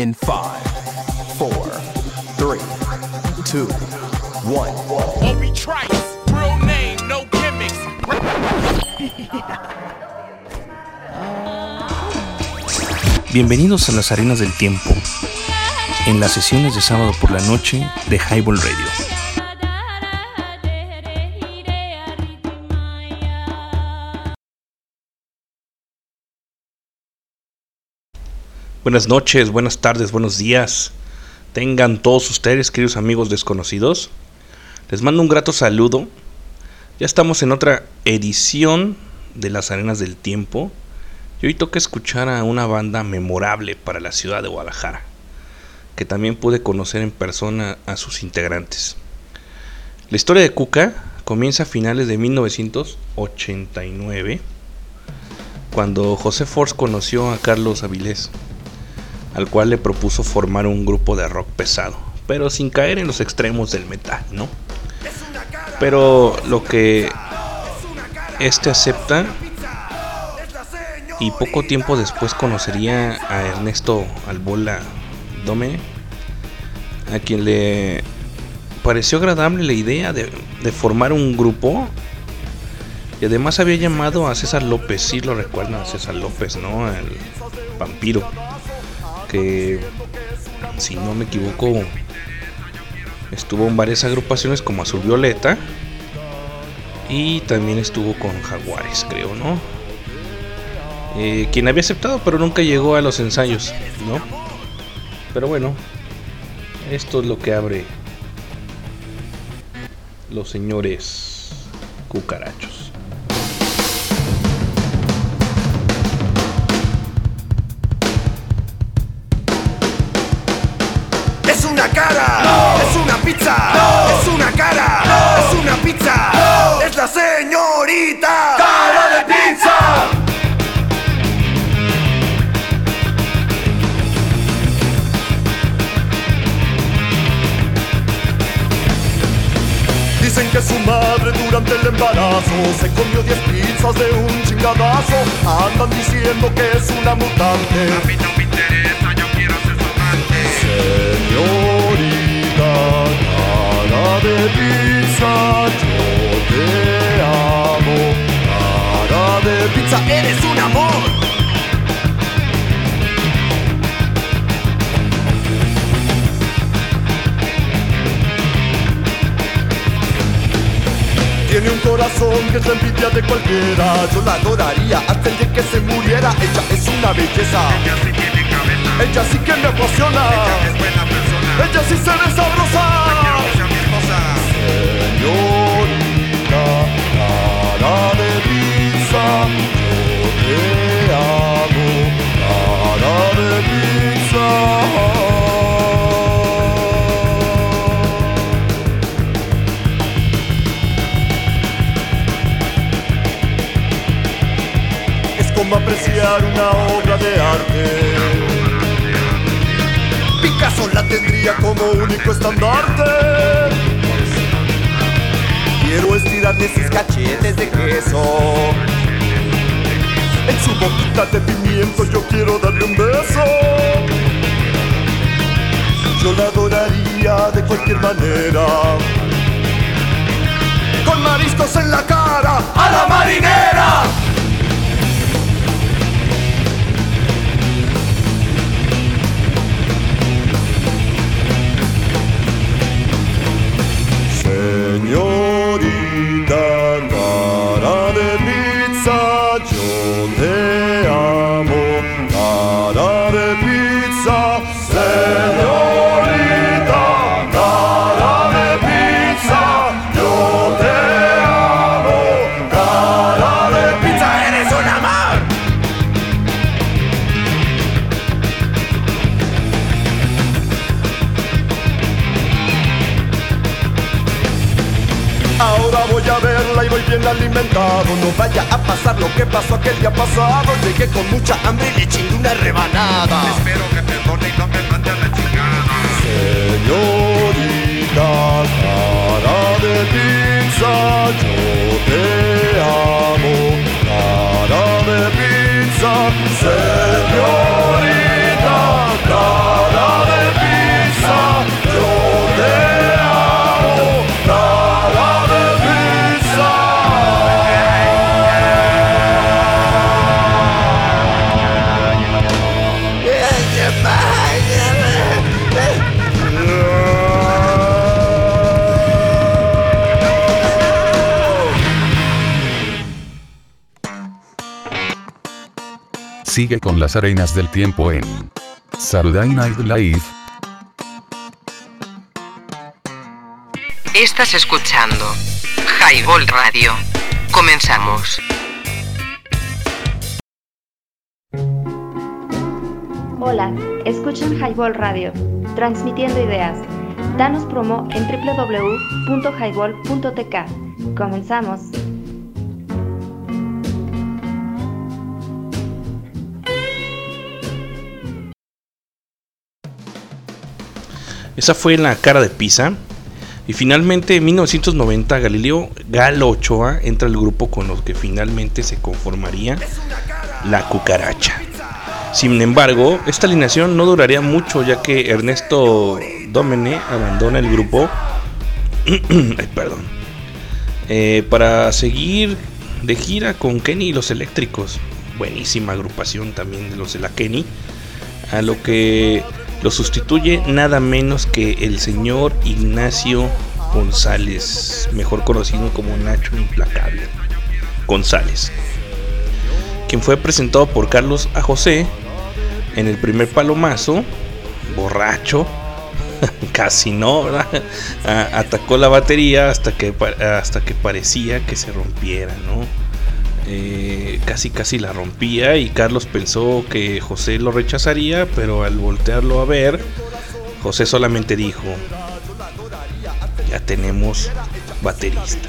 in 5, 4, 3, 2, 1. Obi Trice, real name, no gimmicks. Bienvenidos a las arenas del tiempo, en las sesiones de sábado por la noche de Highball Radio. Buenas noches, buenas tardes, buenos días. Tengan todos ustedes, queridos amigos desconocidos. Les mando un grato saludo. Ya estamos en otra edición de las Arenas del Tiempo. Y hoy toca escuchar a una banda memorable para la ciudad de Guadalajara, que también pude conocer en persona a sus integrantes. La historia de Cuca comienza a finales de 1989, cuando José Force conoció a Carlos Avilés al cual le propuso formar un grupo de rock pesado, pero sin caer en los extremos del metal, ¿no? Pero lo que este acepta y poco tiempo después conocería a Ernesto Albola Dome, a quien le pareció agradable la idea de, formar un grupo y además había llamado a César López, sí lo recuerdan a César López, ¿no? El vampiro que, si no me equivoco, estuvo en varias agrupaciones como Azul Violeta y también estuvo con Jaguares, creo, ¿no? Eh, quien había aceptado, pero nunca llegó a los ensayos, ¿no? Pero bueno, esto es lo que abre los señores cucarachos. Es una pizza. Es una cara. Es una pizza. Es la señorita. Cara de pizza. Dicen que su madre durante el embarazo se comió 10 pizzas de un chingadazo. Andan diciendo que es una mutante. A mí no me interesa, yo quiero ser su amante. Señorita, cara de pizza, yo te amo. Cara de pizza, eres un amor. Tiene un corazón que es la envidia de cualquiera. Yo la adoraría antes de que se muriera. Ella es una belleza. Ella sí tiene cabeza. Ella sí que me apasiona. Ella es buena persona. Ella sí se ve apreciar una obra de arte. Picasso la tendría como único estandarte. Quiero estirarle sus cachetes de queso. En su boquita de pimiento yo quiero darle un beso. Yo la adoraría de cualquier manera. Con mariscos en la cara, a la marinera. Vaya a pasar lo que pasó aquel día pasado. Llegué con mucha hambre y le chingué una rebanada. Espero que perdone y no me mande a la chingada. Señorita, cara de pizza, yo te amo. Cara de pizza, señorita, cara Sigue con las arenas del tiempo en Saturday Night Live. Estás escuchando Highball Radio. Comenzamos. Hola, escuchan Highball Radio, transmitiendo ideas. Danos promo en www.highball.tk. Comenzamos. Esa fue la cara de Pisa. Y finalmente en 1990 Galileo Galo Ochoa entra al grupo con los que finalmente se conformaría la cucaracha. Sin embargo, esta alineación no duraría mucho ya que Ernesto Domene abandona el grupo Ay, perdón. Eh, para seguir de gira con Kenny y los Eléctricos. Buenísima agrupación también de los de la Kenny. A lo que lo sustituye nada menos que el señor Ignacio González, mejor conocido como Nacho Implacable González, quien fue presentado por Carlos A. José en el primer palomazo, borracho, casi no, ¿verdad? Atacó la batería hasta que, hasta que parecía que se rompiera, ¿no? Eh, casi casi la rompía y Carlos pensó que José lo rechazaría, pero al voltearlo a ver, José solamente dijo, ya tenemos baterista.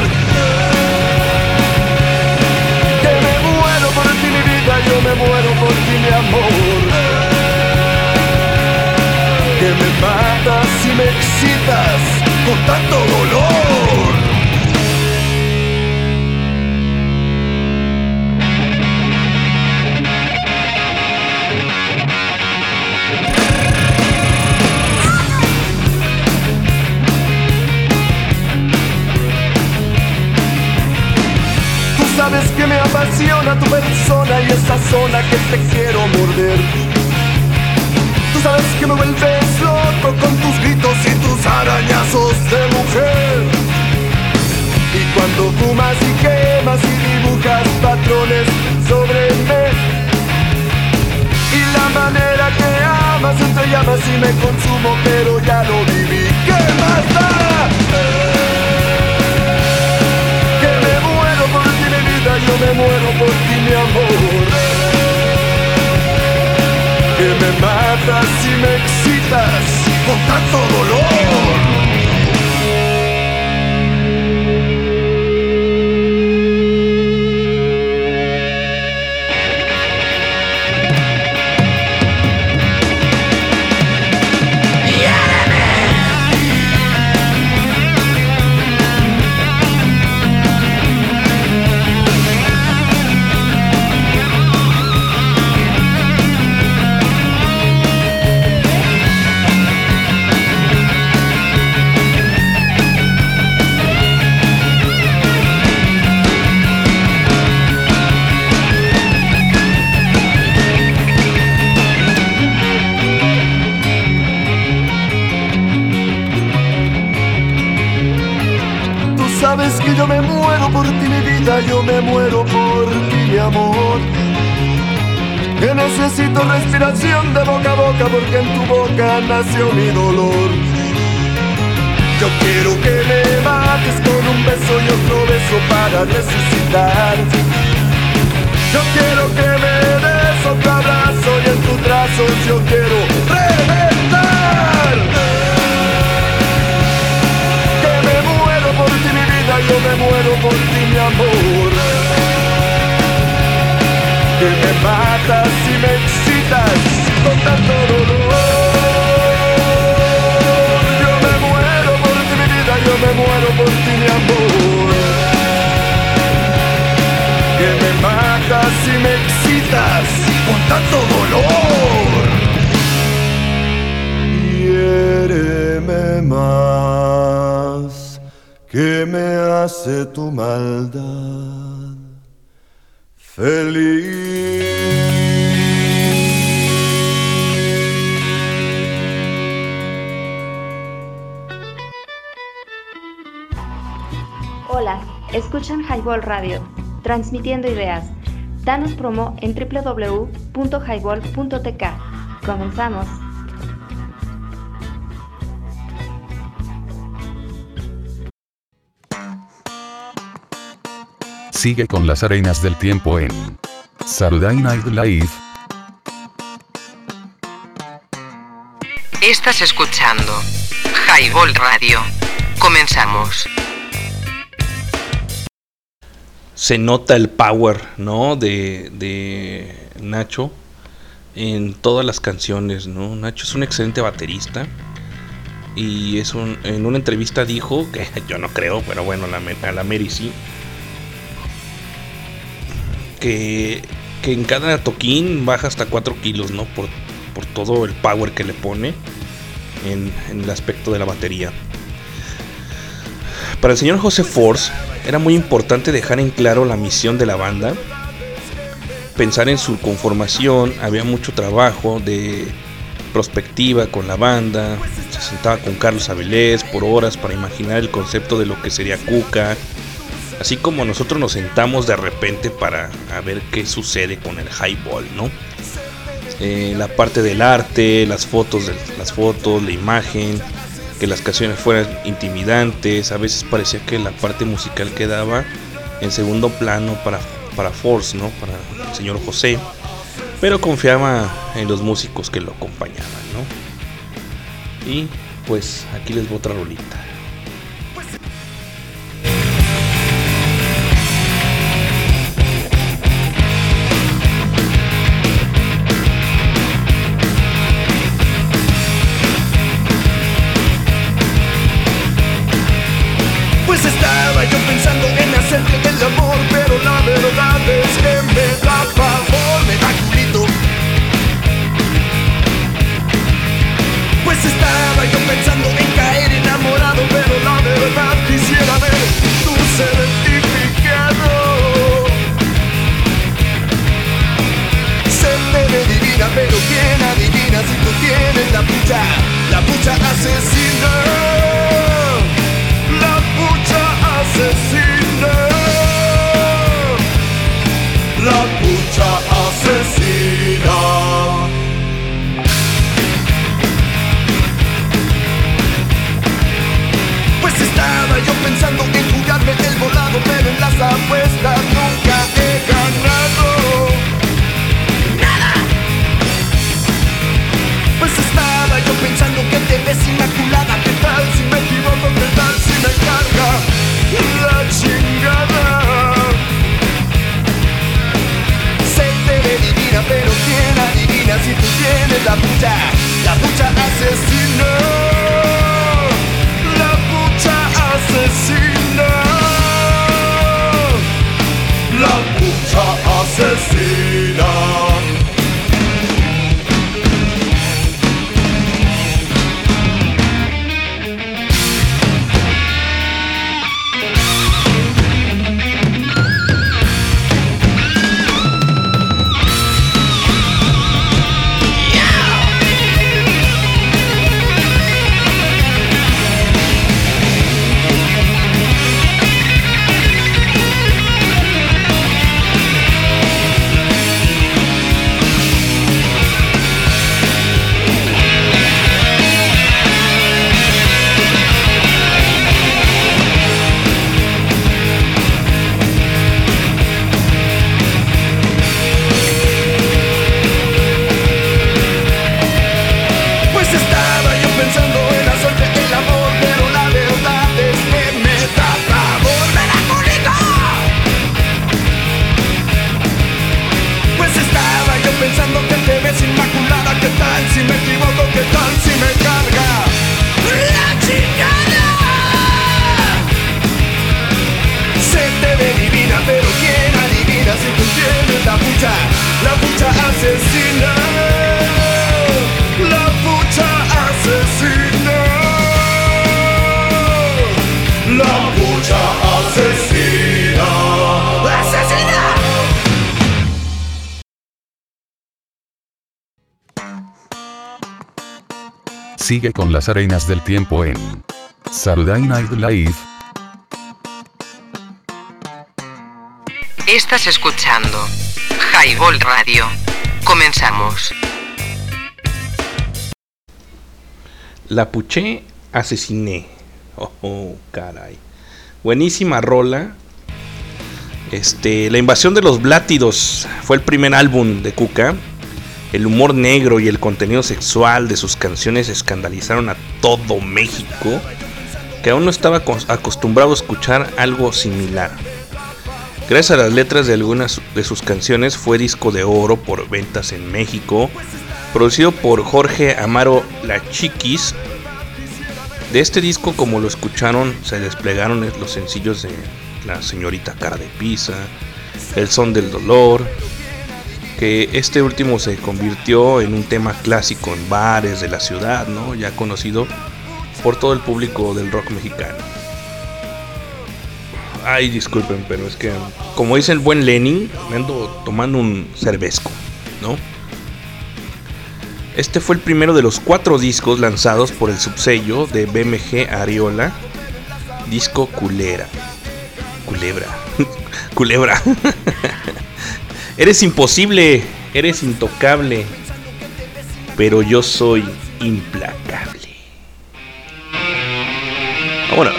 Yo me muero por ti mi amor. Que me matas y me excitas con tanto dolor. Apasiona tu persona y esa zona que te quiero morder. Tú sabes que me vuelves loco con tus gritos y tus arañazos de mujer. Y cuando fumas y quemas y dibujas patrones sobre mí. Y la manera que amas entre llamas y me consumo, pero ya lo viví. ¿Qué más da? Yo me muero por ti mi amor. Que me matas y me excitas con tanto dolor. De boca a boca porque en tu boca nació mi dolor. Yo quiero que me mates con un beso y otro beso para resucitar. Yo quiero que me des otro abrazo y en tus brazos yo quiero reventar. Que me muero por ti mi vida, yo me muero por ti mi amor. que me matas con tanto dolor. Yo me muero por ti, mi vida, yo me muero por ti, mi amor. Que me matas y me excitas con tanto dolor. Hiéreme más que me hace tu maldad escuchan Highball Radio, transmitiendo ideas. Danos promo en www.highball.tk. Comenzamos. Sigue con las arenas del tiempo en Saturday Night Live. Estás escuchando Highball Radio. Comenzamos. Se nota el power, ¿no? De, de Nacho en todas las canciones, ¿no? Nacho es un excelente baterista. Y es un, en una entrevista dijo, que yo no creo, pero bueno, la, a la Mary sí, que, que en cada toquín baja hasta 4 kilos, ¿no? Por, por todo el power que le pone en, en, el aspecto de la batería. Para el señor José Force era muy importante dejar en claro la misión de la banda, pensar en su conformación, había mucho trabajo de prospectiva con la banda, se sentaba con Carlos Avilés por horas para imaginar el concepto de lo que sería Cuca, así como nosotros nos sentamos de repente para ver qué sucede con el highball, ¿no? Eh, la parte del arte, las fotos, las fotos, la imagen, que las canciones fueran intimidantes, a veces parecía que la parte musical quedaba en segundo plano para, para Force, ¿no? Para el señor José, pero confiaba en los músicos que lo acompañaban, ¿no? Y pues aquí les voy otra rolita. Sigue con las arenas del tiempo en Saturday Night Live. Estás escuchando Highball Radio. Comenzamos. La puché, asesiné. Oh, oh, caray. Buenísima rola. Este, La invasión de los Blátidos fue el primer álbum de Cuca. El humor negro y el contenido sexual de sus canciones escandalizaron a todo México, que aún no estaba acos- acostumbrado a escuchar algo similar. Gracias a las letras de algunas de sus canciones fue disco de oro por ventas en México, producido por Jorge Amaro La Chiquis. De este disco, como lo escucharon, se desplegaron los sencillos de La Señorita Cara de Pizza, El Son del Dolor, que este último se convirtió en un tema clásico en bares de la ciudad, ¿no? ya conocido por todo el público del rock mexicano. Ay, disculpen, pero es que, como dice el buen Lenin, me ando tomando un cervezco, ¿no? Este fue el primero de los cuatro discos lanzados por el subsello de BMG Ariola, disco Culera. Culebra. Culebra. eres imposible, eres intocable, pero yo soy implacable. Vámonos.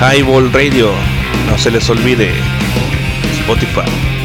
Highball Radio, no se les olvide. Spotify.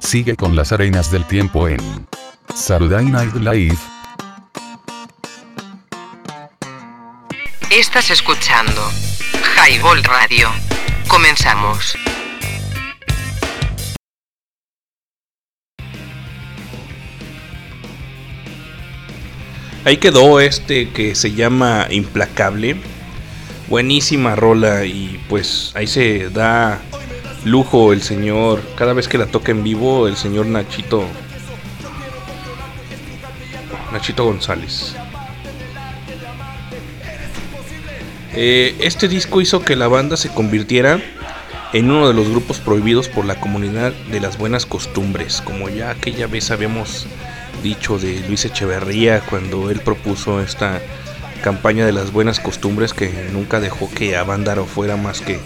Sigue con las arenas del tiempo en Saturday Night Live. Estás escuchando Highball Radio. Comenzamos. Ahí quedó este que se llama Implacable. Buenísima rola y pues ahí se da lujo el señor. Cada vez que la toca en vivo, el señor Nachito. Nachito González. Eh, este disco hizo que la banda se convirtiera en uno de los grupos prohibidos por la comunidad de las buenas costumbres, como ya aquella vez habíamos dicho de Luis Echeverría cuando él propuso esta campaña de las buenas costumbres que nunca dejó que Avándaro fuera más que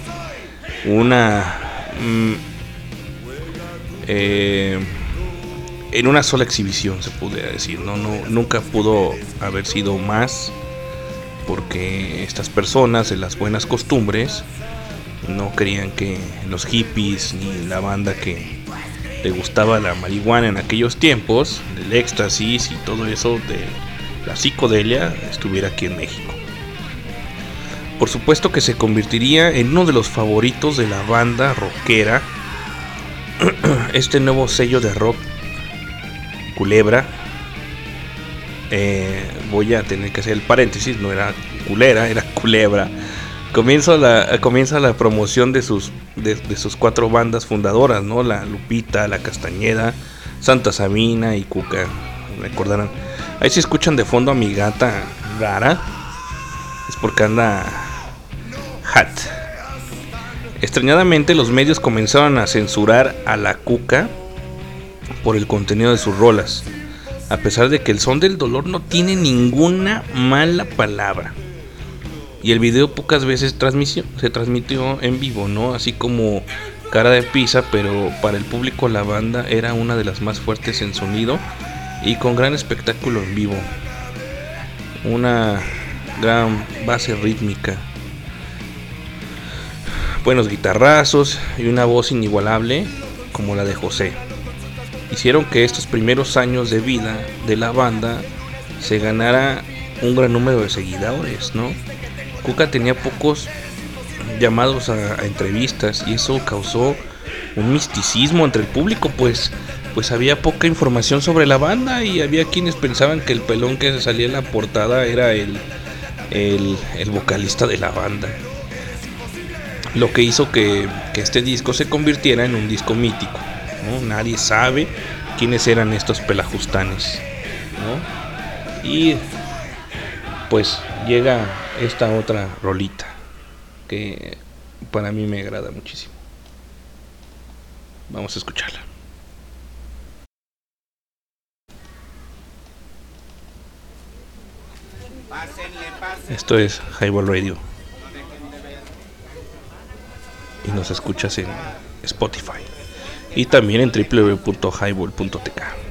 una mm, eh, en una sola exhibición se pudiera decir no no nunca pudo haber sido más porque estas personas de las buenas costumbres no querían que los hippies ni la banda que le gustaba la marihuana en aquellos tiempos, el éxtasis y todo eso de la psicodelia estuviera aquí en México. Por supuesto que se convertiría en uno de los favoritos de la banda rockera, este nuevo sello de rock, Culebra. Eh, voy a tener que hacer el paréntesis, no era culera, era culebra. Comienza la, comienza la promoción de sus, de, de sus cuatro bandas fundadoras, ¿no? La Lupita, la Castañeda, Santa Sabina y Cuca. Recordarán. Ahí si escuchan de fondo a mi gata rara. Es porque anda hat. Extrañadamente los medios comenzaron a censurar a la Cuca por el contenido de sus rolas. A pesar de que el son del dolor no tiene ninguna mala palabra. Y el video pocas veces se transmitió en vivo, ¿no? Así como Cara de Pizza, pero para el público la banda era una de las más fuertes en sonido y con gran espectáculo en vivo. Una gran base rítmica. Buenos guitarrazos y una voz inigualable como la de José. Hicieron que estos primeros años de vida de la banda se ganara un gran número de seguidores, ¿no? Cuca tenía pocos llamados a, entrevistas y eso causó un misticismo entre el público, pues, pues había poca información sobre la banda y había quienes pensaban que el pelón que salía en la portada era el, el, vocalista de la banda. Lo que hizo que, que, este disco se convirtiera en un disco mítico. Nadie sabe quiénes eran estos pelajustanes. Y pues llega esta otra rolita que para mí me agrada muchísimo. Vamos a escucharla. Esto es Highball Radio. Y nos escuchas en Spotify. Y también en www.highball.tk.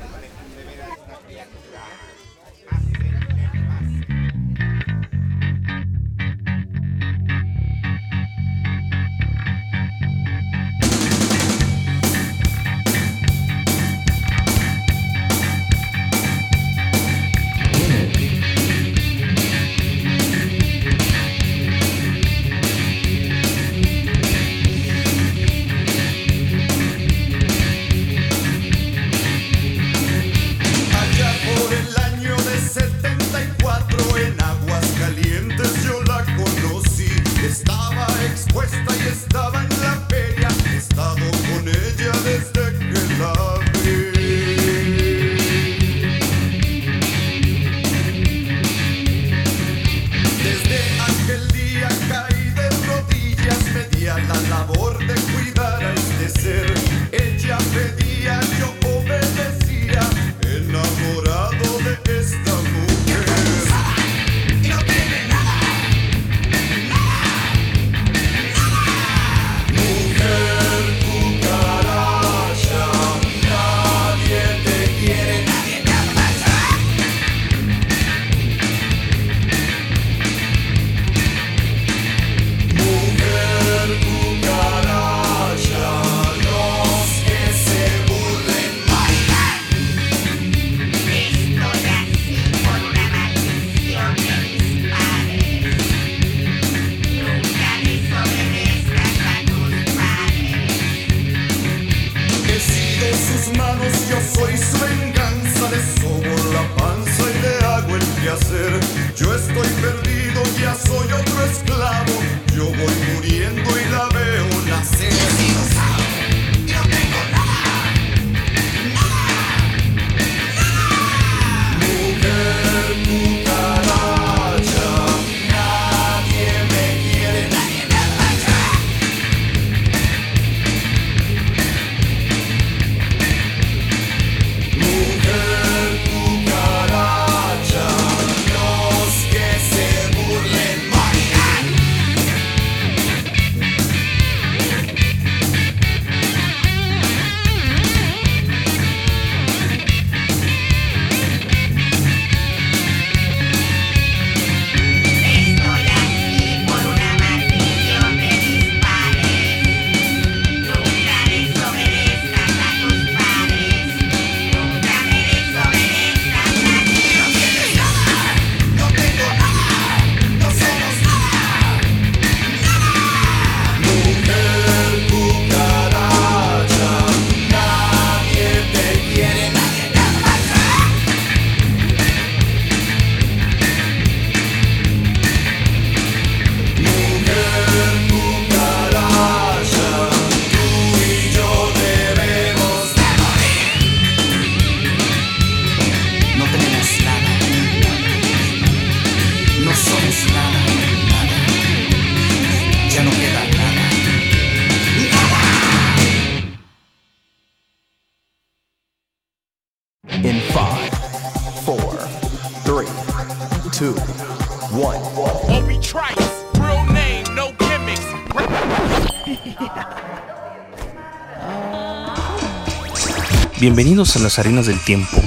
Bienvenidos a las arenas del tiempo,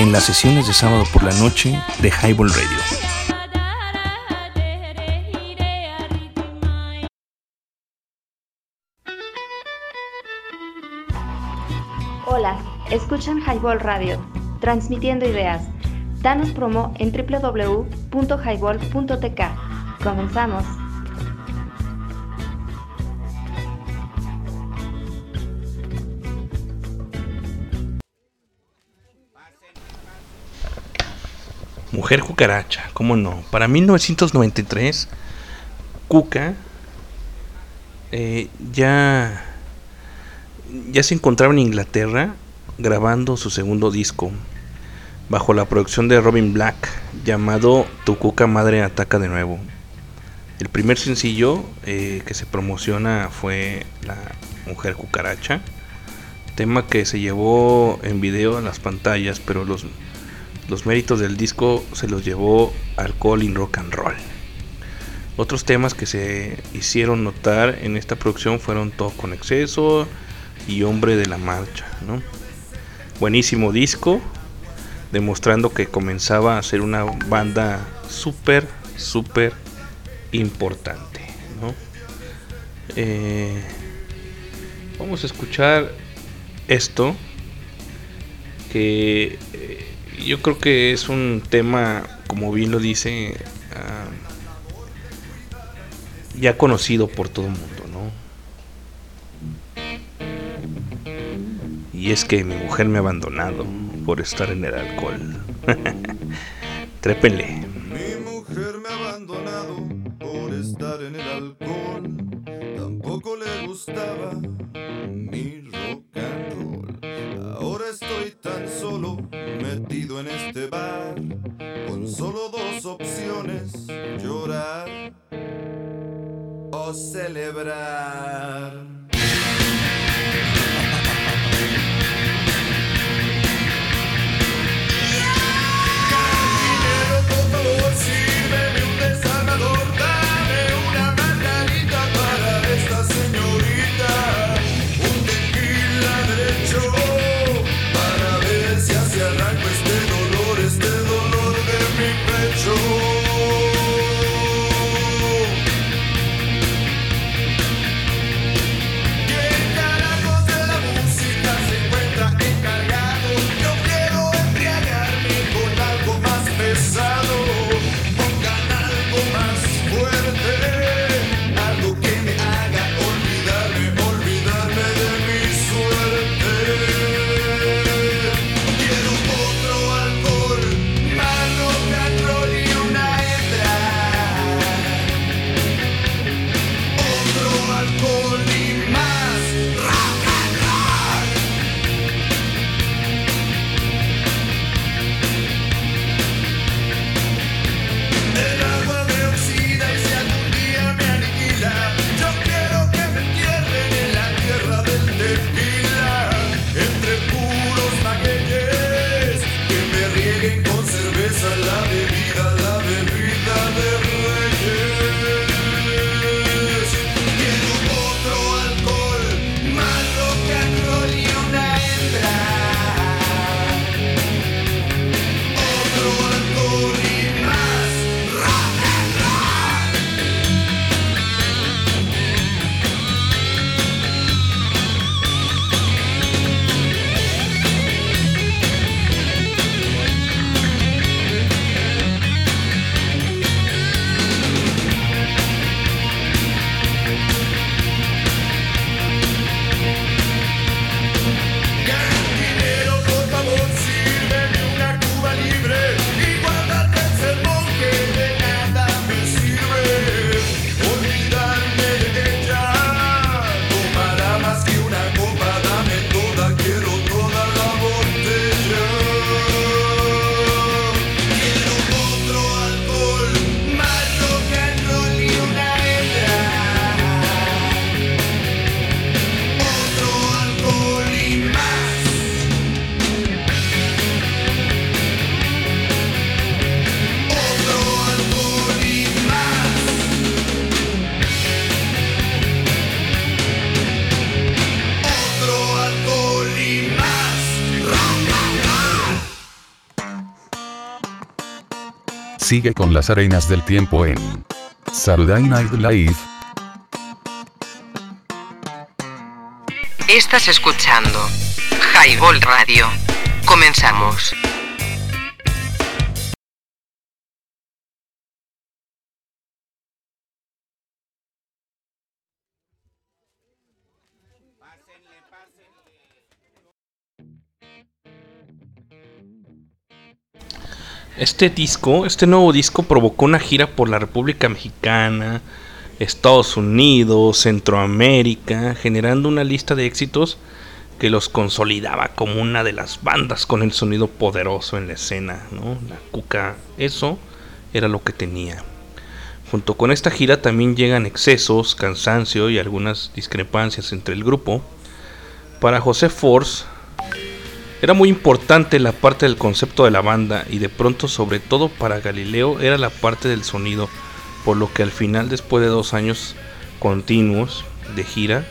en las sesiones de sábado por la noche de Highball Radio. Hola, escuchan Highball Radio, transmitiendo ideas. Danos promo en www.highball.tk. Comenzamos. Mujer cucaracha, ¿cómo no? Para 1993, Cuca eh, ya, ya se encontraba en Inglaterra grabando su segundo disco bajo la producción de Robin Black llamado Tu Cuca Madre Ataca de Nuevo. El primer sencillo eh, que se promociona fue La Mujer Cucaracha, tema que se llevó en video a las pantallas, pero los los méritos del disco se los llevó Alcohol in Rock and Roll. Otros temas que se hicieron notar en esta producción fueron Todo con Exceso y Hombre de la Marcha. ¿no? Buenísimo disco, demostrando que comenzaba a ser una banda súper, súper importante. ¿no? Eh, vamos a escuchar esto que eh, yo creo que es un tema, como bien lo dice, ah, ya conocido por todo el mundo, ¿no? Y es que mi mujer me ha abandonado por estar en el alcohol. Trépenle. O Sigue con las arenas del tiempo en Saturday Night Live. Estás escuchando Highball Radio. Comenzamos. Este disco, este nuevo disco provocó una gira por la República Mexicana, Estados Unidos, Centroamérica, generando una lista de éxitos que los consolidaba como una de las bandas con el sonido poderoso en la escena, ¿no? La cuca, eso era lo que tenía. Junto con esta gira también llegan excesos, cansancio y algunas discrepancias entre el grupo. Para José Force era muy importante la parte del concepto de la banda y de pronto sobre todo para Galileo era la parte del sonido, por lo que al final después de dos años continuos de gira,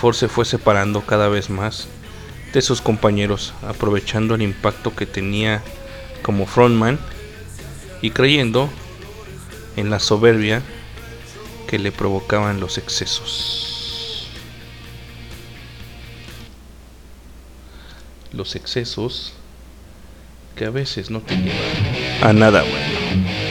Force se fue separando cada vez más de sus compañeros, aprovechando el impacto que tenía como frontman y creyendo en la soberbia que le provocaban los excesos. Los excesos que a veces no te llevan a nada bueno.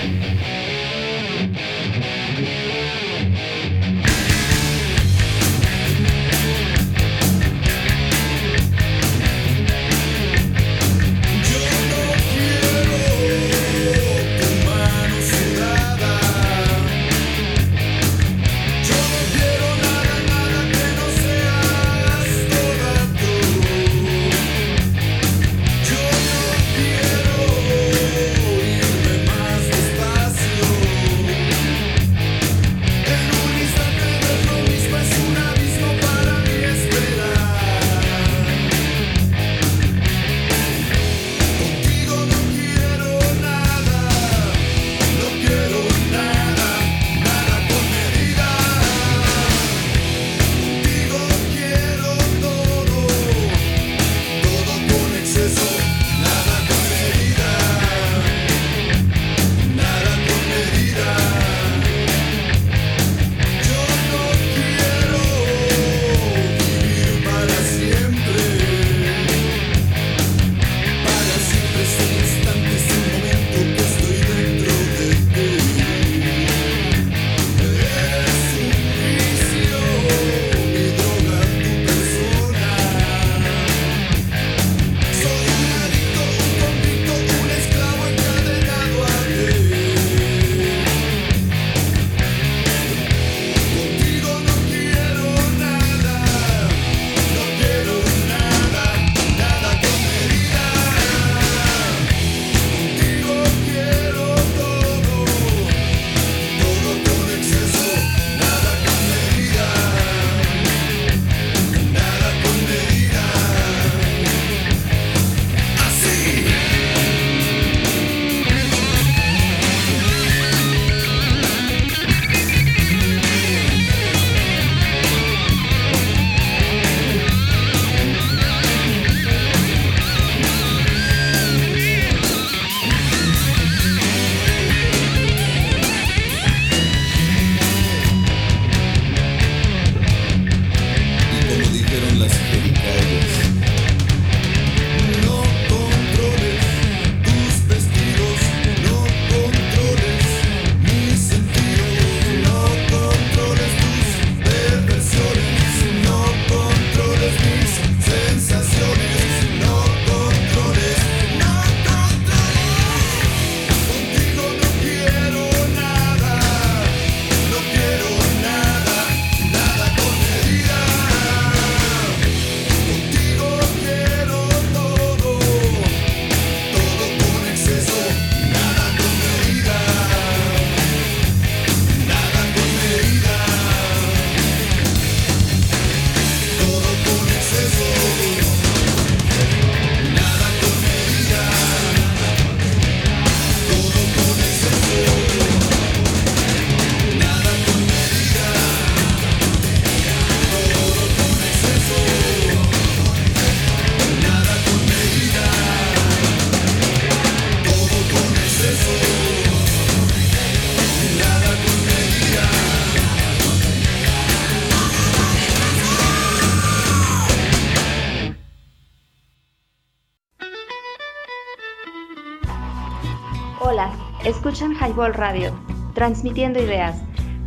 Highball Radio, transmitiendo ideas.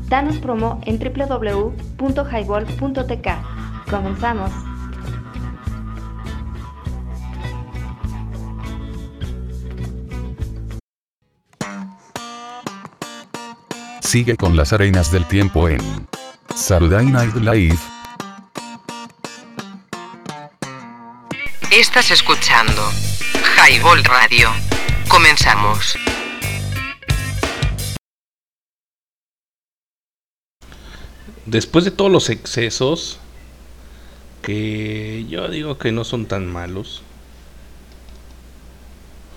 Danos promo en www.highball.tk. Comenzamos. Sigue con las arenas del tiempo en Saturday Night Live. Estás escuchando Highball Radio. Comenzamos. Después de todos los excesos, que yo digo que no son tan malos.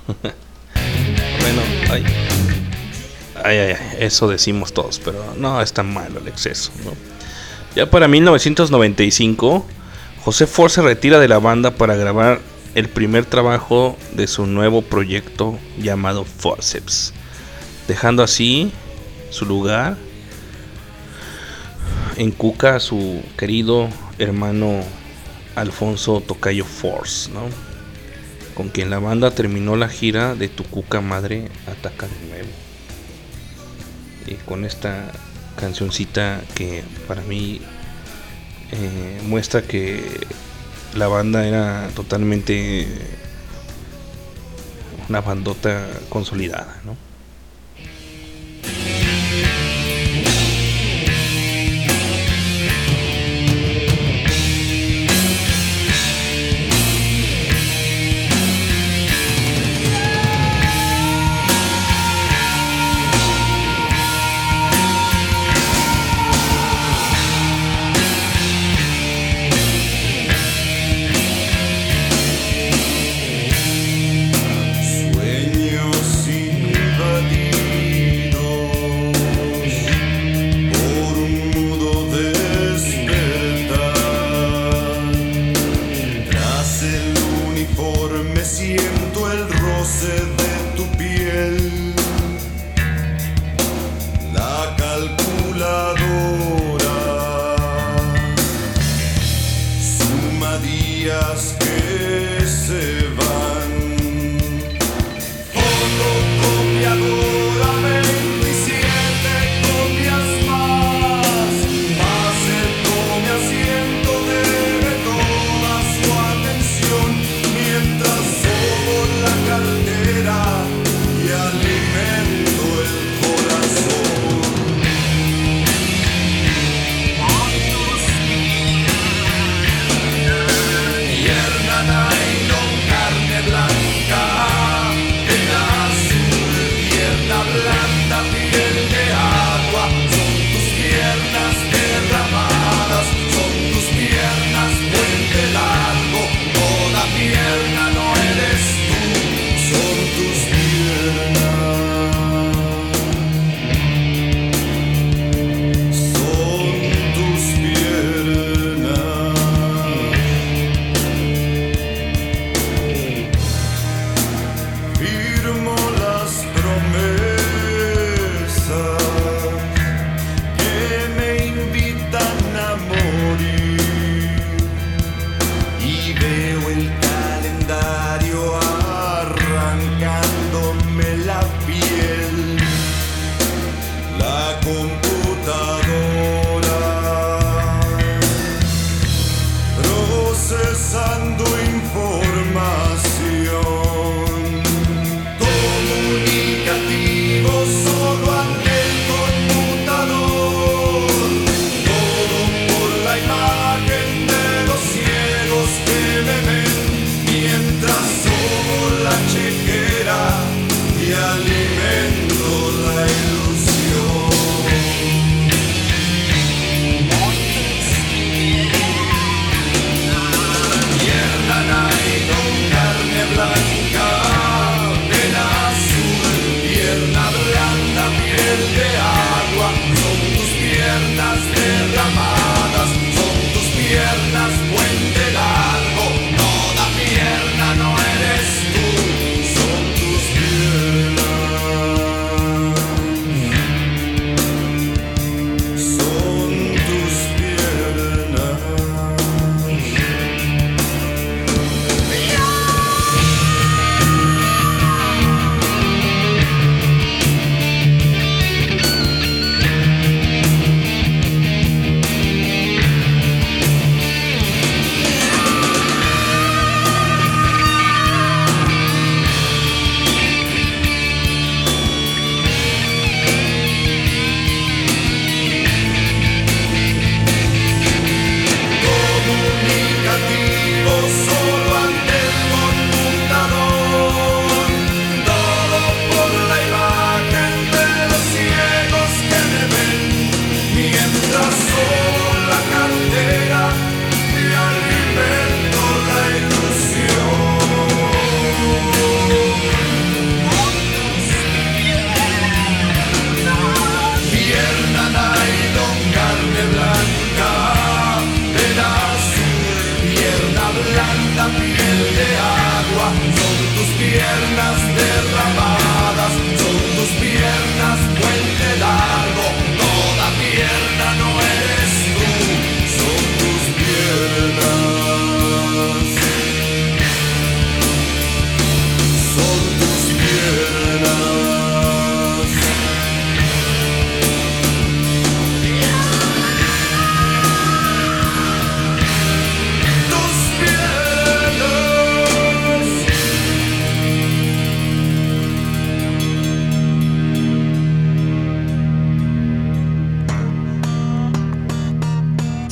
bueno, ay. Ay, ay, eso decimos todos, pero no es tan malo el exceso. Ya para 1995, José Ford se retira de la banda para grabar el primer trabajo de su nuevo proyecto llamado Forceps, dejando así su lugar en Cuca su querido hermano Alfonso Tocayo Force, ¿no? con quien la banda terminó la gira de Tu Cuca Madre Ataca de Nuevo. Y con esta cancioncita que para mí eh, muestra que la banda era totalmente una bandota consolidada, ¿no?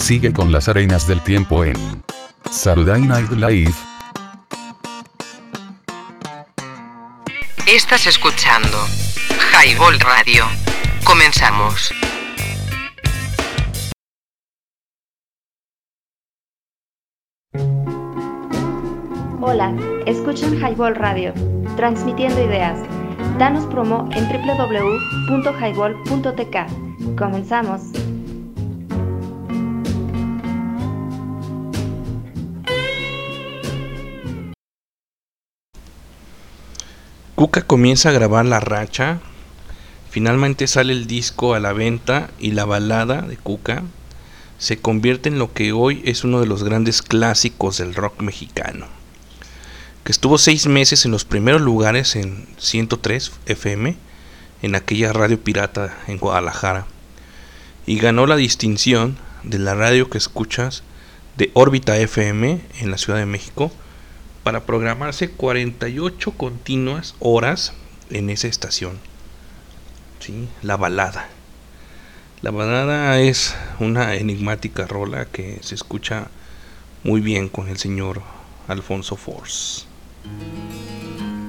Sigue con las arenas del tiempo en Saturday Night Live. Estás escuchando Highball Radio. Comenzamos. Hola, escuchan Highball Radio, transmitiendo ideas. Danos promo en www.highball.tk. Comenzamos. Cuca comienza a grabar La Racha. Finalmente sale el disco a la venta y la balada de Cuca se convierte en lo que hoy es uno de los grandes clásicos del rock mexicano. Que estuvo seis meses en los primeros lugares en 103 FM, en aquella radio pirata en Guadalajara. Y ganó la distinción de la radio que escuchas de órbita FM en la Ciudad de México para programarse 48 continuas horas en esa estación. ¿Sí? La balada. La balada es una enigmática rola que se escucha muy bien con el señor Alfonso Force.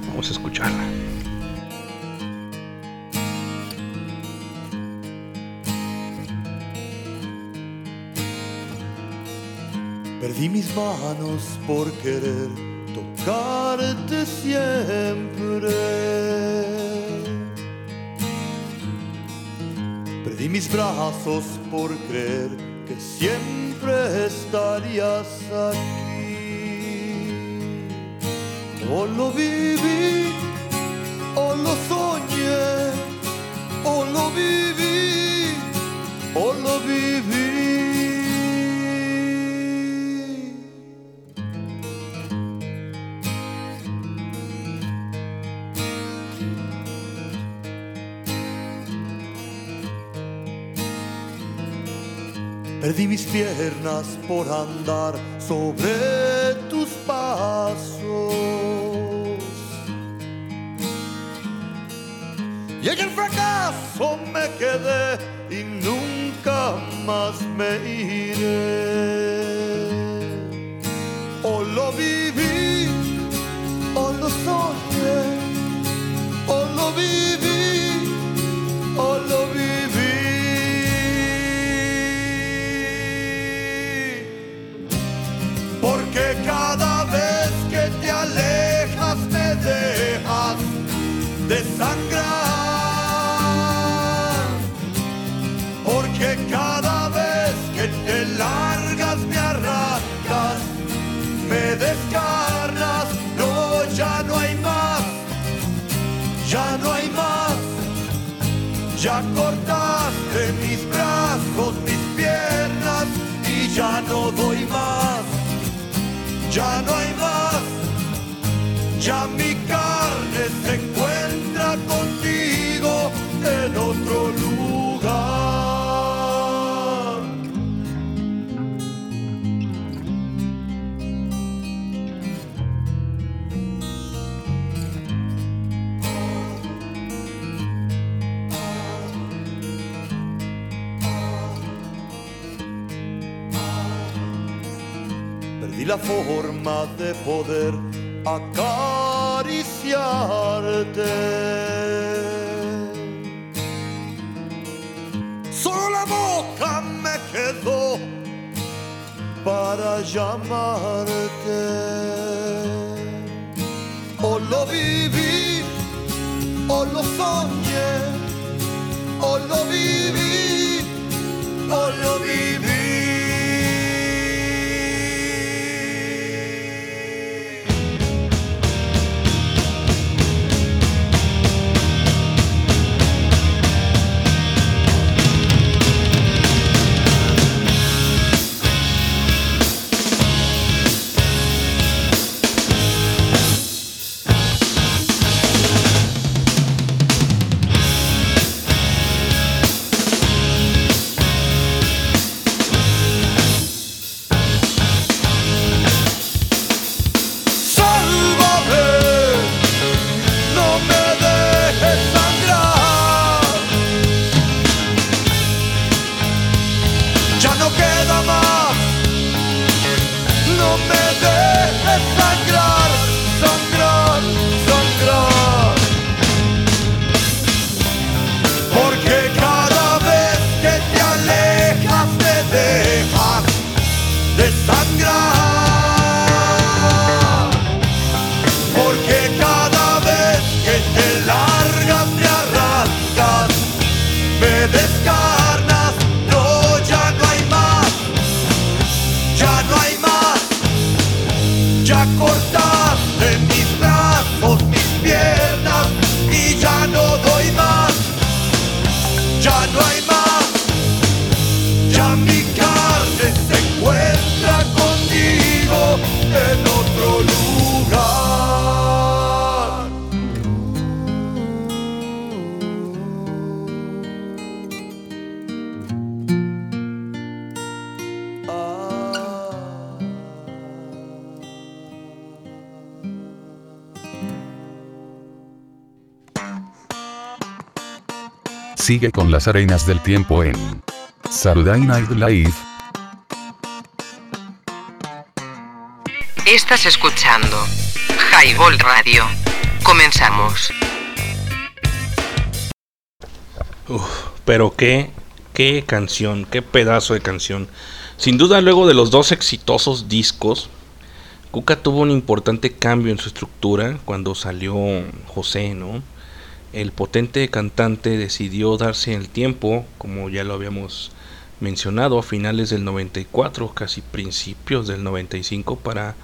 Vamos a escucharla. Perdí mis manos por querer tocarte siempre. Perdí mis brazos por creer que siempre estarías aquí. O lo viví, o lo soñé, o lo viví, o lo viví. Perdí mis piernas por andar sobre tus pasos. Y en el fracaso me quedé y nunca más me iré. O lo viví, o lo soñé, o lo viví, o lo viví. Desangrar. Porque cada vez que te largas me arrancas, me descarnas. No, ya no hay más, ya no hay más. Ya cortaste la forma de poder acariciarte. Solo la boca me quedó para llamarte. O lo viví, o lo soñé, o lo viví, o lo viví. Sigue con las arenas del tiempo en Saturday Night Live. Estás escuchando Highball Radio. Comenzamos. Uf, pero qué, qué canción, qué pedazo de canción. Sin duda, luego de los dos exitosos discos, Cuca tuvo un importante cambio en su estructura cuando salió José, ¿no? El potente cantante decidió darse el tiempo, como ya lo habíamos mencionado, a finales del 94, casi principios del 95, para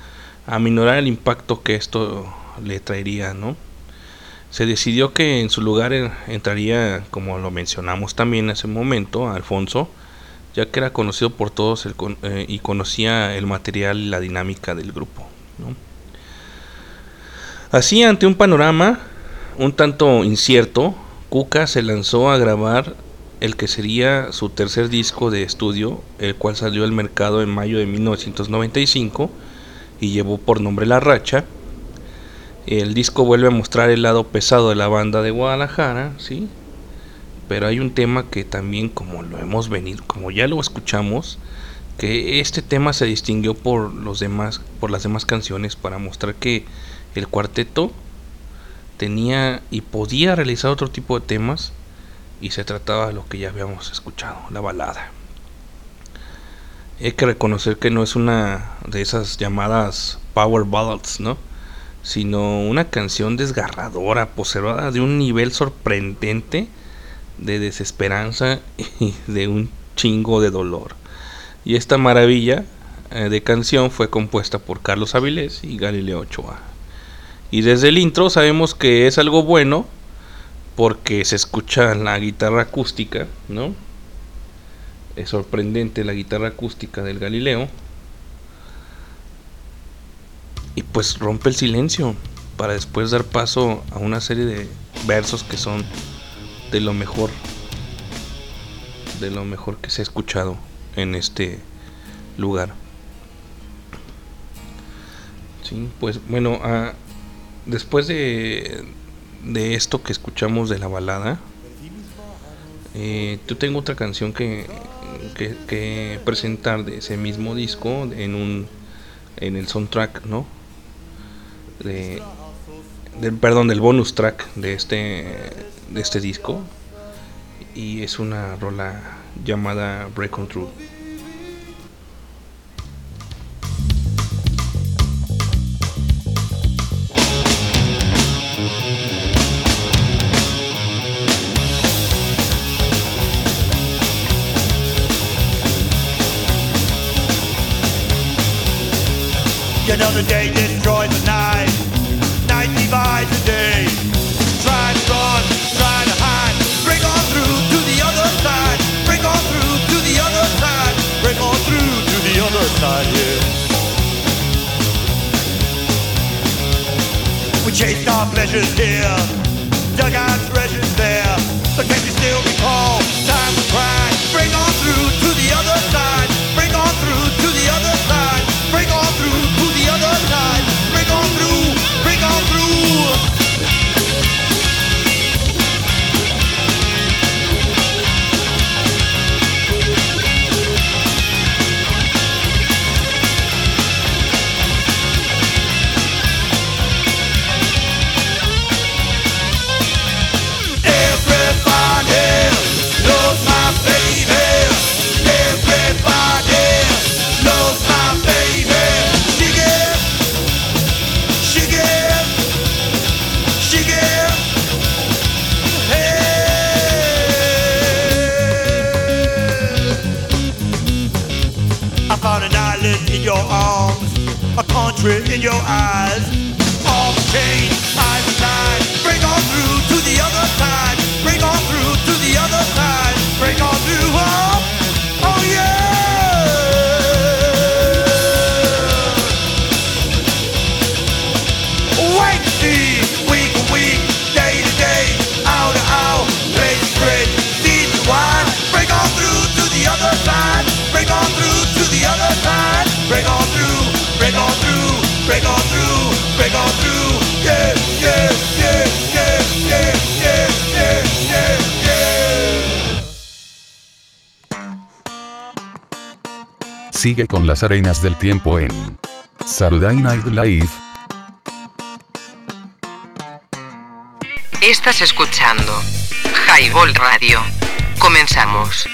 aminorar el impacto que esto le traería, ¿no? Se decidió que en su lugar entraría, como lo mencionamos también en ese momento, Alfonso, ya que era conocido por todos eh, y conocía el material y la dinámica del grupo. Así, ante un panorama un tanto incierto, Cuca se lanzó a grabar el que sería su tercer disco de estudio, el cual salió al mercado en mayo de 1995 y llevó por nombre La Racha. El disco vuelve a mostrar el lado pesado de la banda de Guadalajara, ¿sí? pero hay un tema que también como lo hemos venido, como ya lo escuchamos, que este tema se distinguió por los demás, por las demás canciones para mostrar que el cuarteto tenía y podía realizar otro tipo de temas y se trataba de lo que ya habíamos escuchado, la balada. Hay que reconocer que no es una de esas llamadas power ballads, ¿no? Sino una canción desgarradora, poseedora de un nivel sorprendente de desesperanza y de un chingo de dolor. Y esta maravilla eh, de canción fue compuesta por Carlos Avilés y Galileo Ochoa. Y desde el intro sabemos que es algo bueno porque se escucha la guitarra acústica, ¿no? Es sorprendente la guitarra acústica del Galileo. Y pues rompe el silencio para después dar paso a una serie de versos que son de lo mejor de lo mejor que se ha escuchado en este lugar. Sí, pues bueno, ah, después de, de esto que escuchamos de la balada, eh, yo tengo otra canción que, que, presentar de ese mismo disco en un en el soundtrack, ¿no? De, del, perdón, del bonus track de este de este disco y es una rola llamada Break on Through. The day destroys the night, night divides the day. Try to run, try to hide, break on through to the other side, break on through to the other side, break on through to the other side, yeah. We chased our pleasures here, dug our treasures there, but can you still recall Sigue con las arenas del tiempo en Saturday Night Live. Estás escuchando Highball Radio. Comenzamos.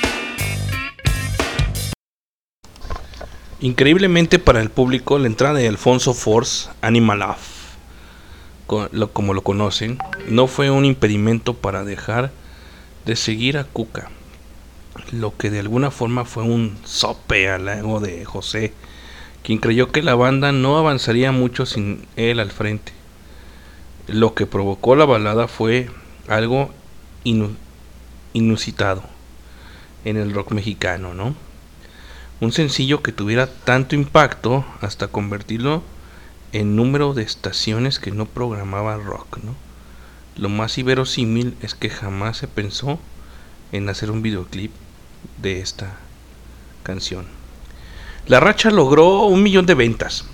Increíblemente para el público, la entrada de Alfonso Force, Animal Love, co- lo- como lo conocen, no fue un impedimento para dejar de seguir a Cuca, lo que de alguna forma fue un sope al ego de José, quien creyó que la banda no avanzaría mucho sin él al frente. Lo que provocó la balada fue algo inu- inusitado en el rock mexicano, ¿no? Un sencillo que tuviera tanto impacto hasta convertirlo en número de estaciones que no programaba rock, ¿no? Lo más inverosímil es que jamás se pensó en hacer un videoclip de esta canción. La racha logró un millón de ventas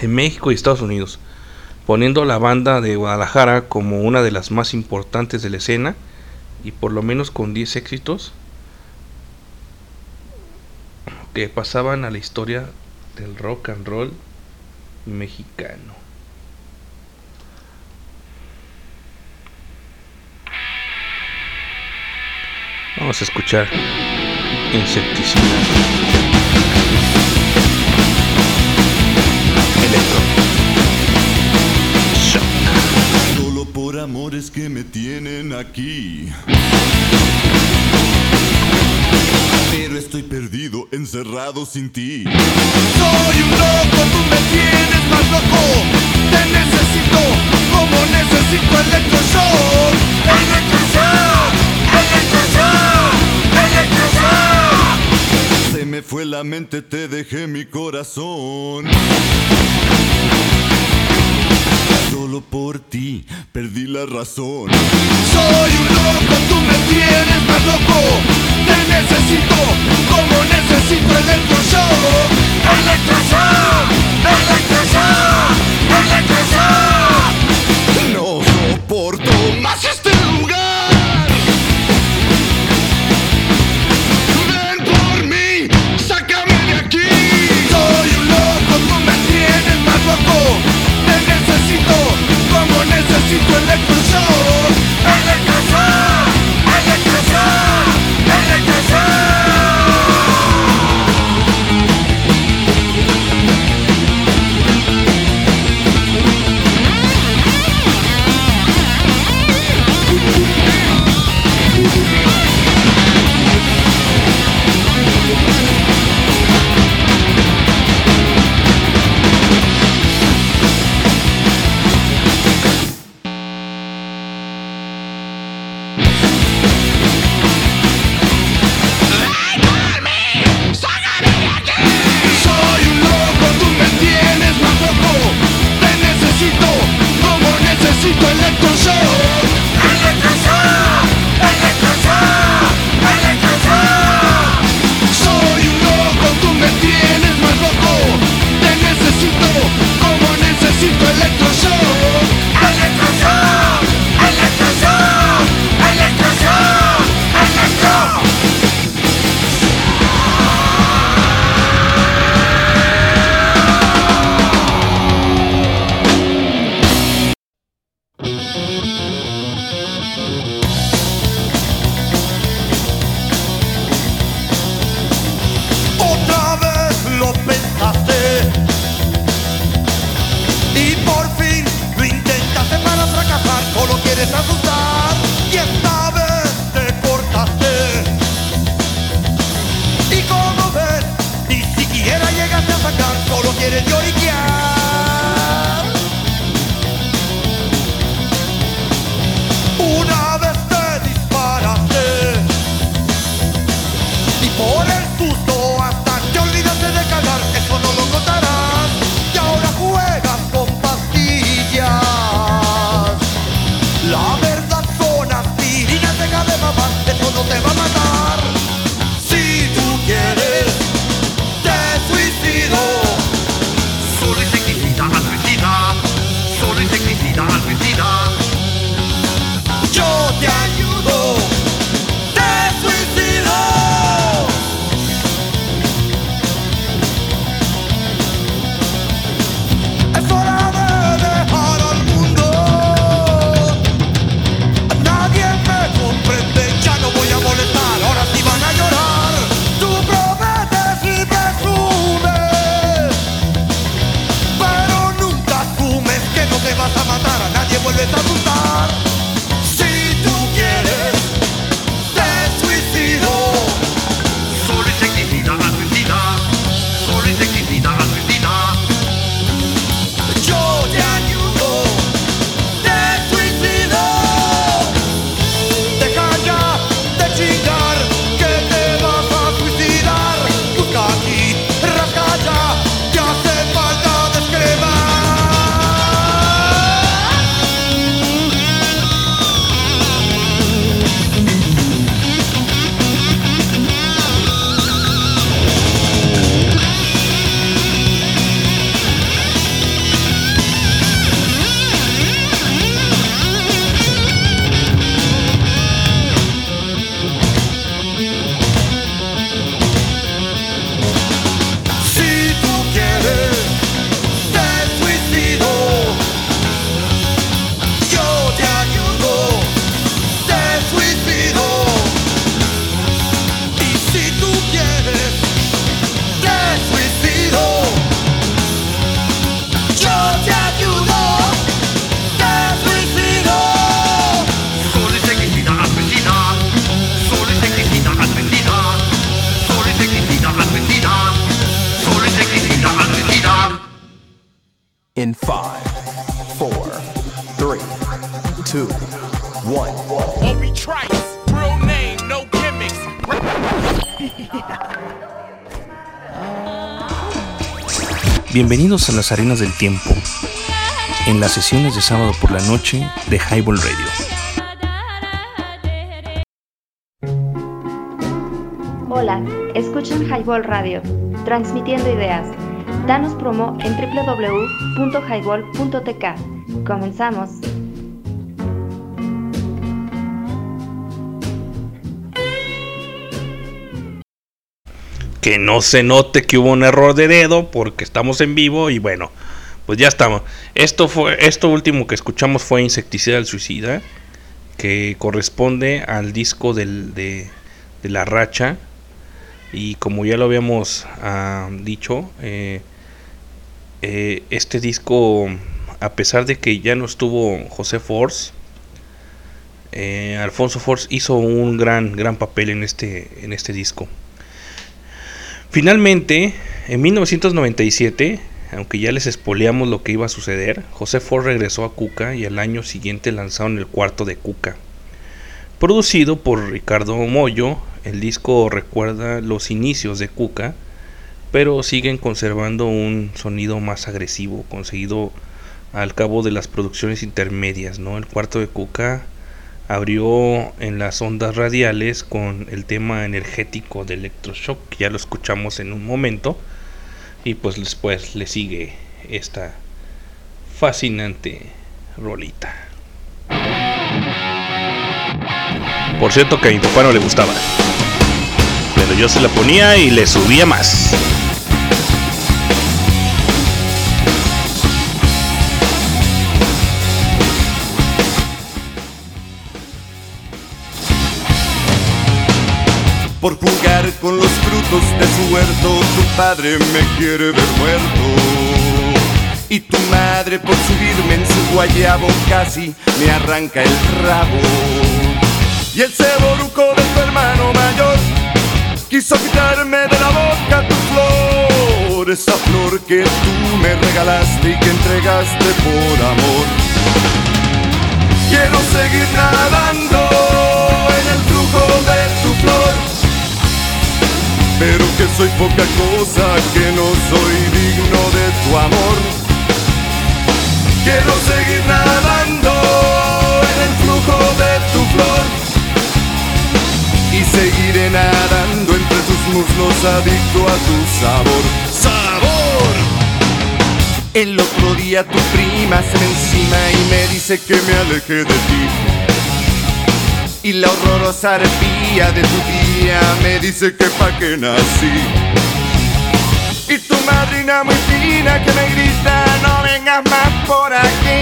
en México y Estados Unidos, poniendo a la banda de Guadalajara como una de las más importantes de la escena y por lo menos con 10 éxitos que pasaban a la historia del rock and roll mexicano. Vamos a escuchar Insecticida. Electro. Shock. Solo por amores que me tienen aquí. Pero estoy perdido, encerrado sin ti. Soy un loco, tú me tienes más loco. Te necesito como necesito electroshock. Electroshock. Se me fue la mente, te dejé mi corazón. Solo por ti perdí la razón. Soy un loco, tú me tienes más loco. Te necesito como necesito electroshock. Electroshock, electroshock, electroshock. No soporto más como necesito electroshock. Electroshock, Bienvenidos a las arenas del tiempo, en las sesiones de sábado por la noche de Highball Radio. Hola, escuchan Highball Radio, transmitiendo ideas. Danos promo en www.highball.tk. Comenzamos. Que no se note que hubo un error de dedo porque estamos en vivo y bueno, pues ya estamos. Esto fue esto último que escuchamos fue Insecticida del Suicida, que corresponde al disco del, de, La Racha. Y como ya lo habíamos ah, dicho, eh, eh, este disco, a pesar de que ya no estuvo José Force, eh, Alfonso Force hizo un gran, gran papel en este, en este disco. Finalmente, en 1997, aunque ya les espoleamos lo que iba a suceder, José Force regresó a Cuca y al año siguiente lanzaron el cuarto de Cuca. Producido por Ricardo Moyo, el disco recuerda los inicios de Cuca, pero siguen conservando un sonido más agresivo, conseguido al cabo de las producciones intermedias. ¿no? El cuarto de Cuca abrió en las ondas radiales con el tema energético de Electroshock, ya lo escuchamos en un momento, y pues después le sigue esta fascinante rolita. Por cierto que a mi papá no le gustaba. Pero yo se la ponía y le subía más. Por jugar con los frutos de su huerto, tu padre me quiere ver muerto. Y tu madre por subirme en su guayabo casi me arranca el rabo. Y el ceboruco de tu hermano mayor quiso quitarme de la boca tu flor, esa flor que tú me regalaste y que entregaste por amor. Quiero seguir nadando en el flujo de pero que soy poca cosa, que no soy digno de tu amor. Quiero seguir nadando en el flujo de tu flor y seguiré nadando entre tus muslos adicto a tu sabor. ¡Sabor! El otro día tu prima se me encima y me dice que me aleje de ti. Y la horrorosa arpía de tu me dice que pa' que nací. Y tu madrina muy fina que me grita no vengas más por aquí.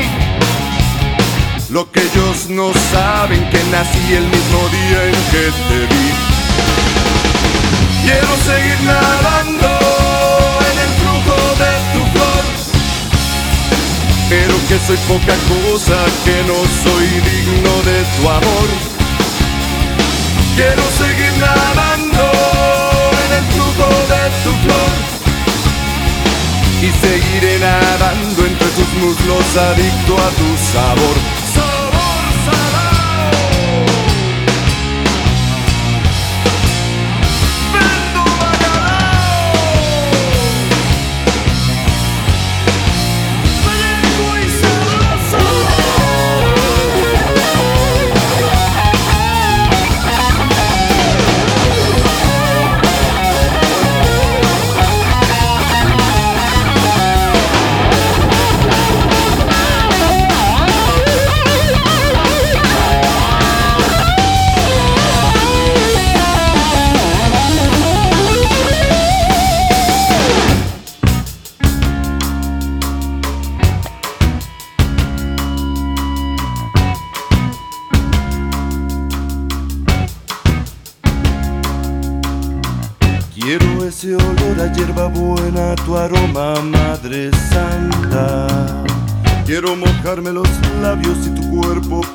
Lo que ellos no saben que nací el mismo día en que te vi. Quiero seguir nadando en el flujo de tu flor, pero que soy poca cosa, que no soy digno de tu amor. Quiero seguir nadando en el flujo de tu flor y seguiré nadando entre tus muslos adicto a tu sabor.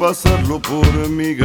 Pasarlo por mi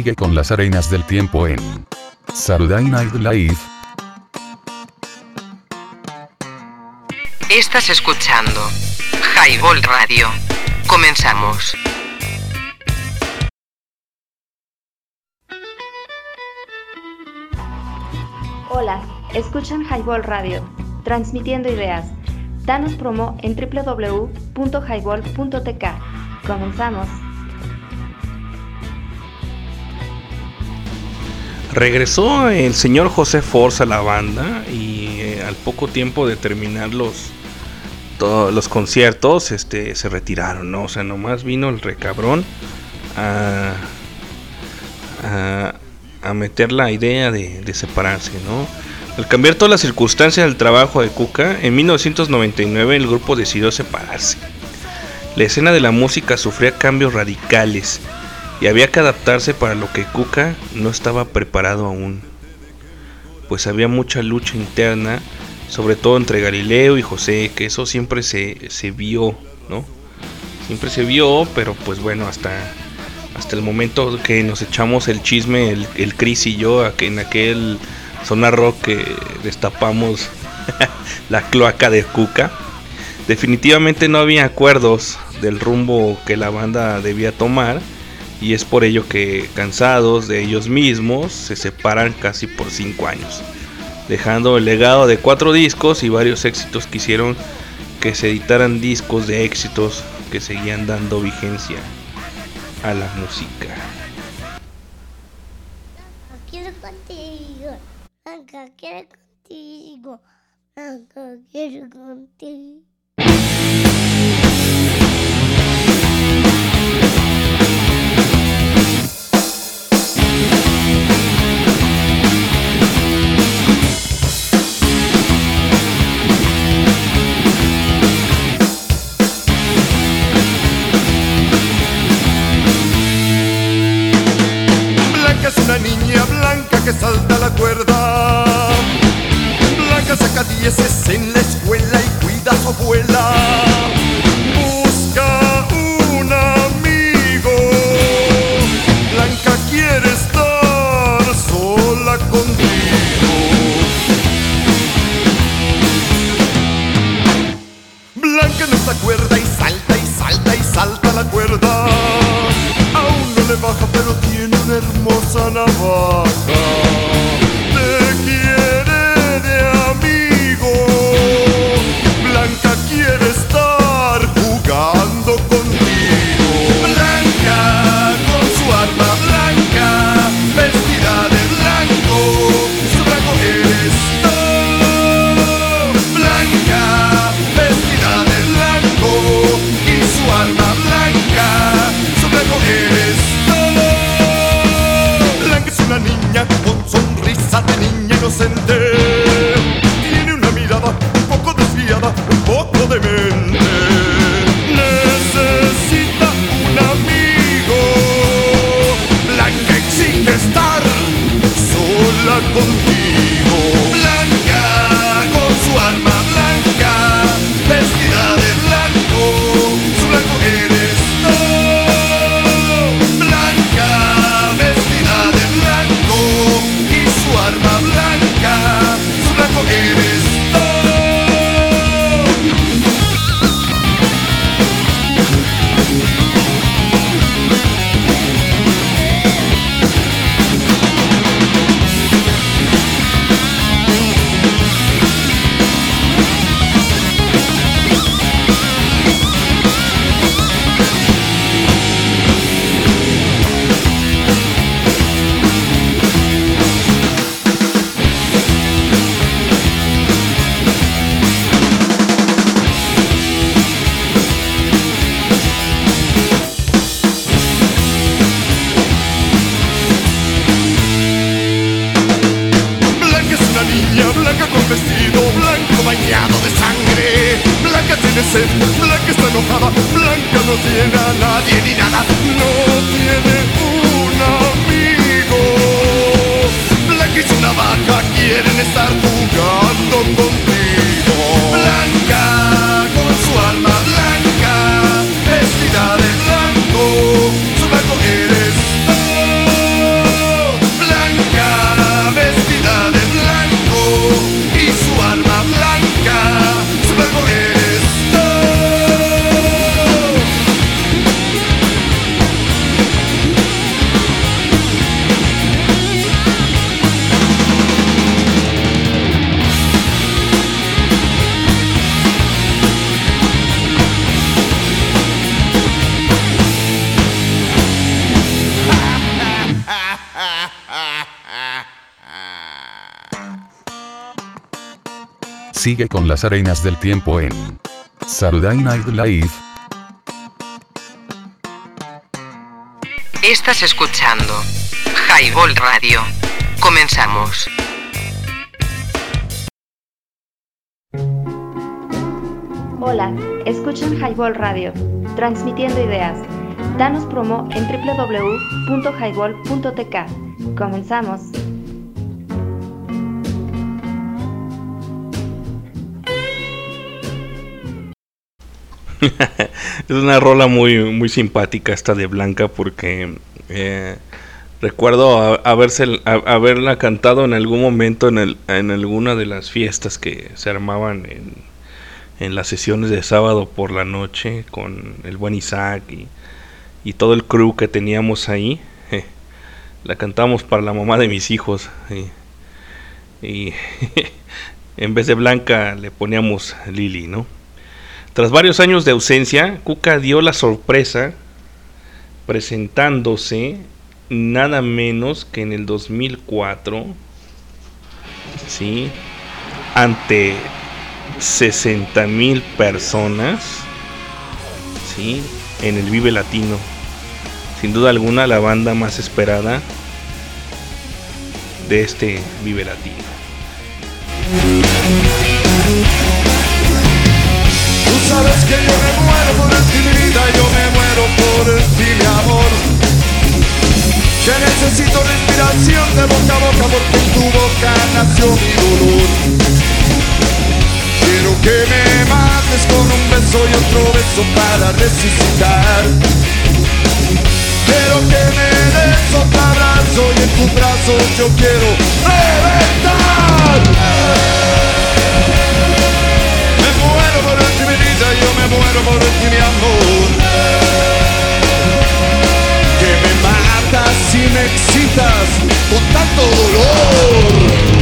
Sigue con las arenas del tiempo en Saturday Night Live. Estás escuchando Highball Radio. Comenzamos. Hola, escuchan Highball Radio, transmitiendo ideas. Danos promo en www.highball.tk. Comenzamos. Regresó el señor José Forza a la banda y eh, al poco tiempo de terminar los, los conciertos este, se retiraron, ¿no? O sea, nomás vino el recabrón a, a, meter la idea de, de separarse, ¿no? Al cambiar todas las circunstancias del trabajo de Cuca, en 1999 el grupo decidió separarse. La escena de la música sufría cambios radicales y había que adaptarse para lo que Cuca no estaba preparado aún. Pues había mucha lucha interna, sobre todo entre Galileo y José, que eso siempre se, se vio, ¿no? Siempre se vio, pero pues bueno, hasta, hasta el momento que nos echamos el chisme, el, el Chris y yo, en aquel Zona Rock que destapamos la cloaca de Cuca. Definitivamente no había acuerdos del rumbo que la banda debía tomar y es por ello que cansados de ellos mismos se separan casi por 5 años, dejando el legado de cuatro discos y varios éxitos que hicieron que se editaran discos de éxitos que seguían dando vigencia a la música. quiero contigo, quiero contigo. Niña blanca que salta la cuerda. Blanca saca dieces en la escuela y cuida a su abuela. Busca un amigo. Blanca quiere estar sola contigo. Blanca no se acuerda y salta y salta y salta la cuerda. Aún no le baja, pero tiene hermosa navaja. vestido blanco bañado de sangre. Blanca tiene sed, Blanca está enojada, Blanca no tiene a nadie ni nada, no tiene un amigo. Blanca es una vaca, quieren estar jugando contigo. Blanca con su alma. Sigue con las arenas del tiempo en Saturday Night Live. Estás escuchando Highball Radio. Comenzamos. Hola, escuchan Highball Radio, transmitiendo ideas. Danos promo en www.highball.tk. Comenzamos. Es una rola muy, muy simpática esta de Blanca porque eh, recuerdo haberse, haberla cantado en algún momento en, en alguna de las fiestas que se armaban en, las sesiones de sábado por la noche con el buen Isaac y, y todo el crew que teníamos ahí. la cantamos para la mamá de mis hijos. y en vez de Blanca le poníamos Lili, ¿no? Tras varios años de ausencia, Cuca dio la sorpresa presentándose nada menos que en el 2004, ¿sí? ante 60 mil personas, ¿sí? en el Vive Latino. Sin duda alguna la banda más esperada de este Vive Latino. Sabes que yo me muero por ti, mi vida, yo me muero por ti, mi amor. Que necesito respiración de boca a boca porque en tu boca nació mi dolor. Quiero que me mates con un beso y otro beso para resucitar. Quiero que me des otro abrazo y en tus brazos yo quiero reventar. Muero por ti mi vida, yo me muero por ti mi amor. Que me matas y me excitas con tanto dolor.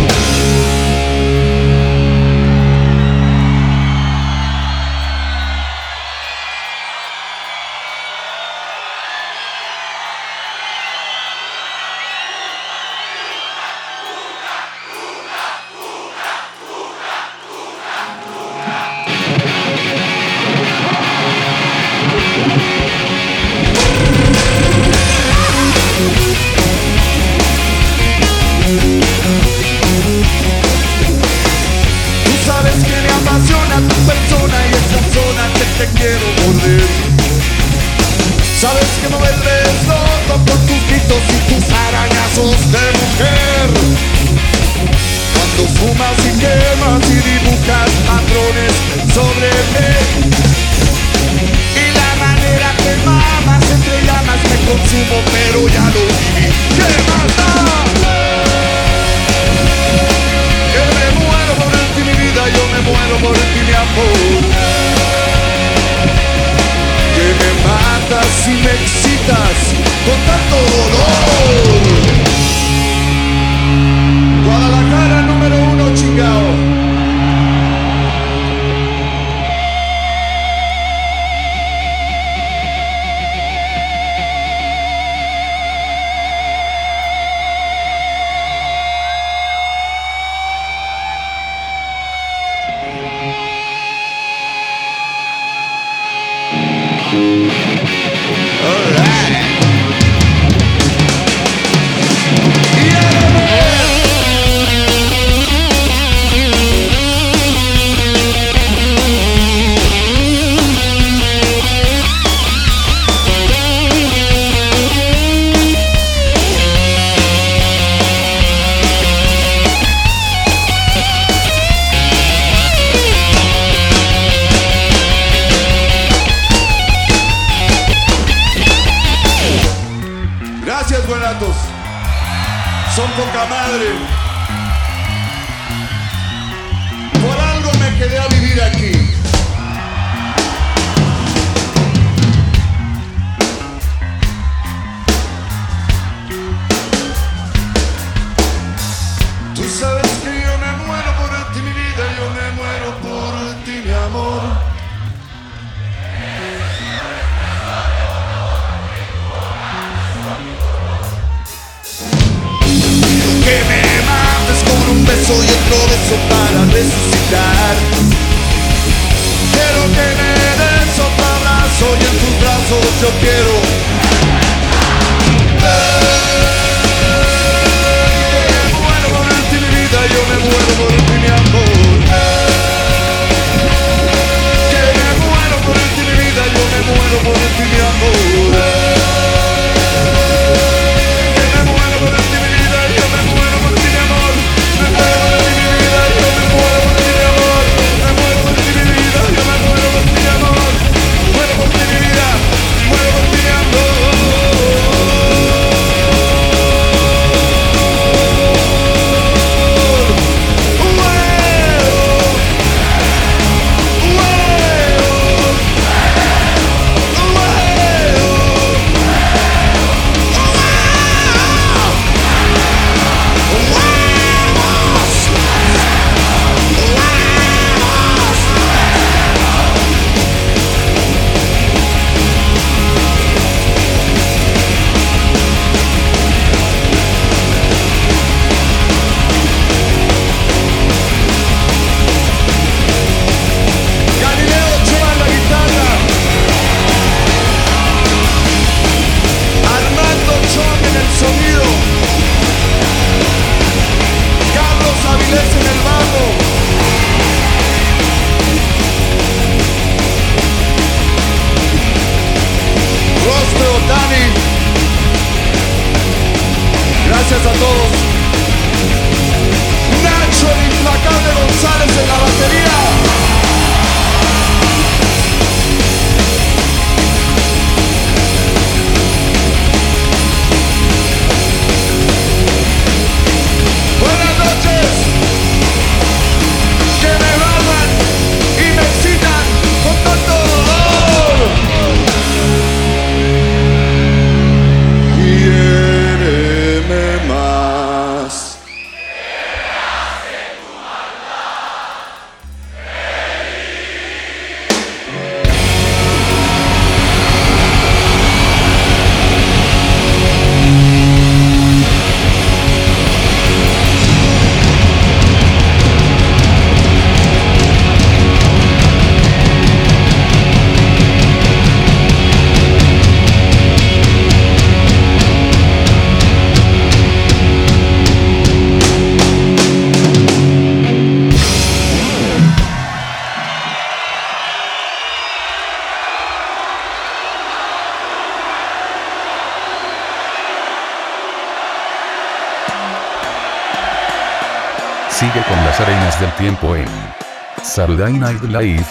Saturday Night Live.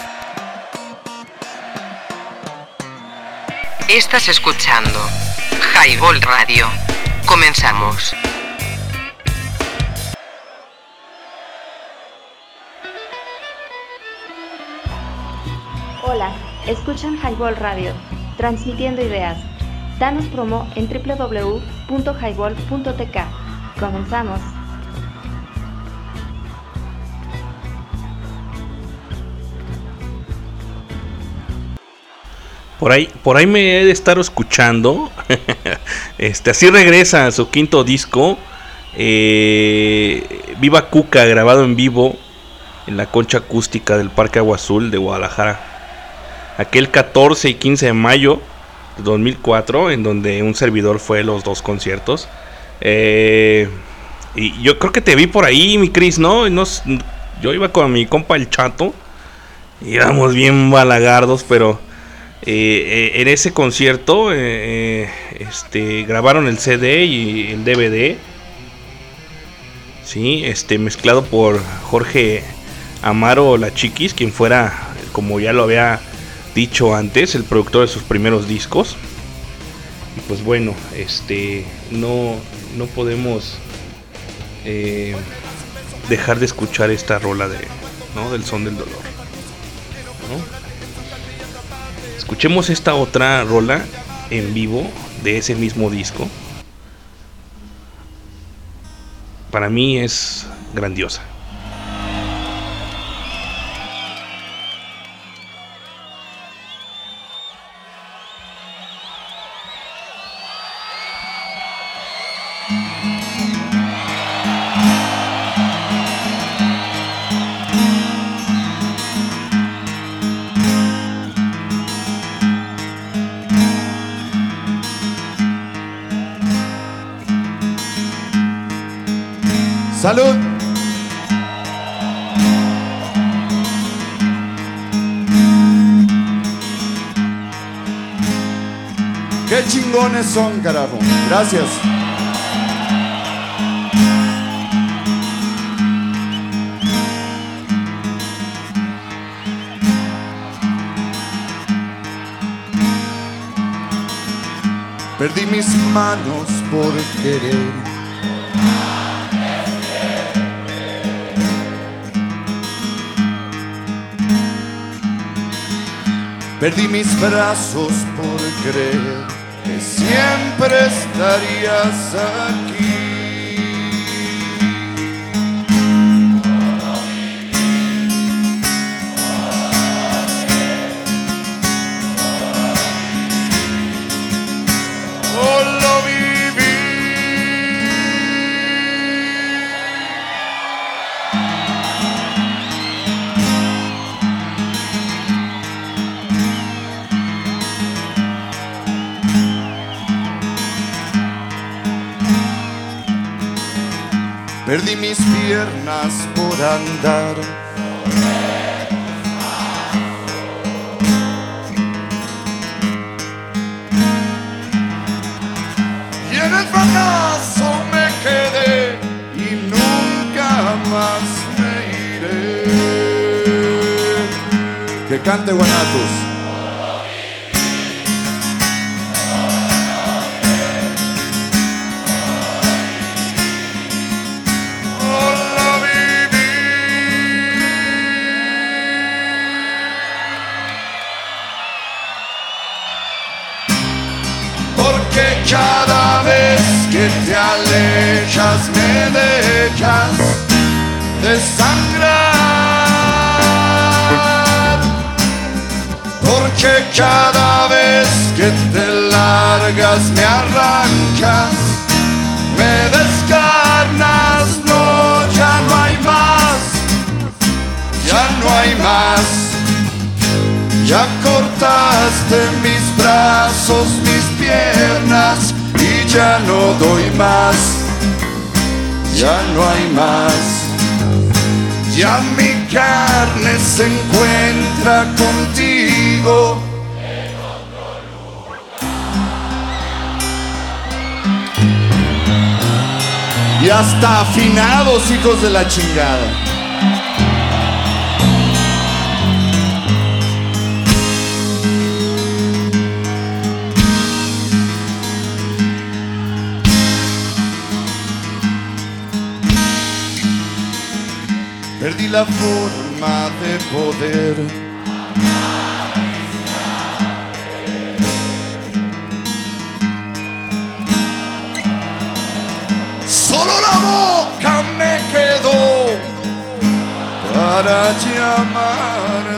Estás escuchando Highball Radio. Comenzamos. Hola, escuchan Highball Radio, transmitiendo ideas. Danos promo en www.highball.tk. Comenzamos. Por ahí, por ahí me he de estar escuchando. este, así regresa a su quinto disco. eh, Viva Cuca, grabado en vivo en la concha acústica del Parque Agua Azul de Guadalajara. Aquel 14 y 15 de mayo de 2004, en donde un servidor fue los dos conciertos. Eh, y yo creo que te vi por ahí, mi Cris, ¿no? Yo iba con mi compa el chato. Y Íbamos bien balagardos, pero eh, eh, en ese concierto eh, este, grabaron el CD y el DVD. Sí, este, mezclado por Jorge Amaro La Chiquis, quien fuera, como ya lo había dicho antes, el productor de sus primeros discos. Y pues bueno, este no, no podemos dejar de escuchar esta rola de, ¿no? del son del dolor. Escuchemos esta otra rola en vivo de ese mismo disco. Para mí es grandiosa. Salud. Qué chingones son, carajo. Gracias. Perdí mis manos por querer. Perdí mis brazos por creer que siempre estarías aquí. Perdí mis piernas por andar. Y en el fracaso me quedé y nunca más me iré. Que cante Guanatos. Me arrancas, me descarnas, no, ya no hay más, ya no hay más. Ya cortaste mis brazos, mis piernas y ya no doy más. Ya no hay más. Ya mi carne se encuentra contigo. Y hasta afinados, hijos de la chingada. Perdí la forma de poder. Para llamarte. Solo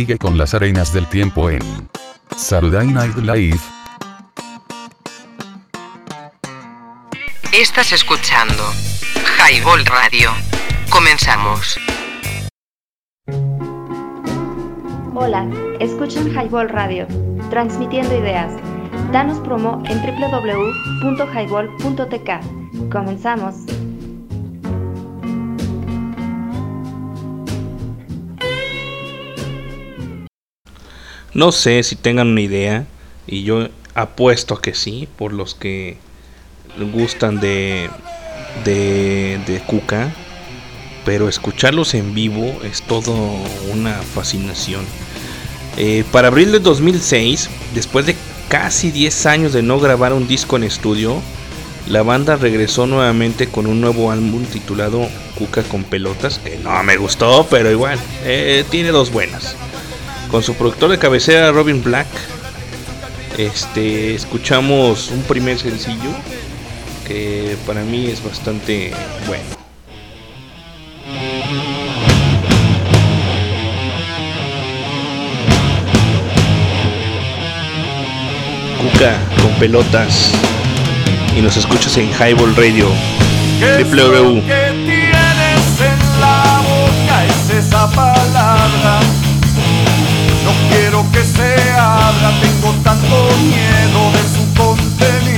Sigue con las arenas del tiempo en Saturday Night Live. Estás escuchando Highball Radio. Comenzamos. Hola, escuchan Highball Radio, transmitiendo ideas. Danos promo en www.highball.tk. Comenzamos. No sé si tengan una idea, y yo apuesto a que sí, por los que gustan de, de, de Cuca, pero escucharlos en vivo es todo una fascinación. Eh, para abril de 2006, después de casi 10 años de no grabar un disco en estudio, la banda regresó nuevamente con un nuevo álbum titulado Cuca con Pelotas, que no me gustó, pero igual, eh, tiene dos buenas. Con su productor de cabecera Robin Black, este, escuchamos un primer sencillo que para mí es bastante bueno. Cuca con pelotas y nos escuchas en Highball Radio es esa palabra. No quiero que se abra, tengo tanto miedo de su contenido.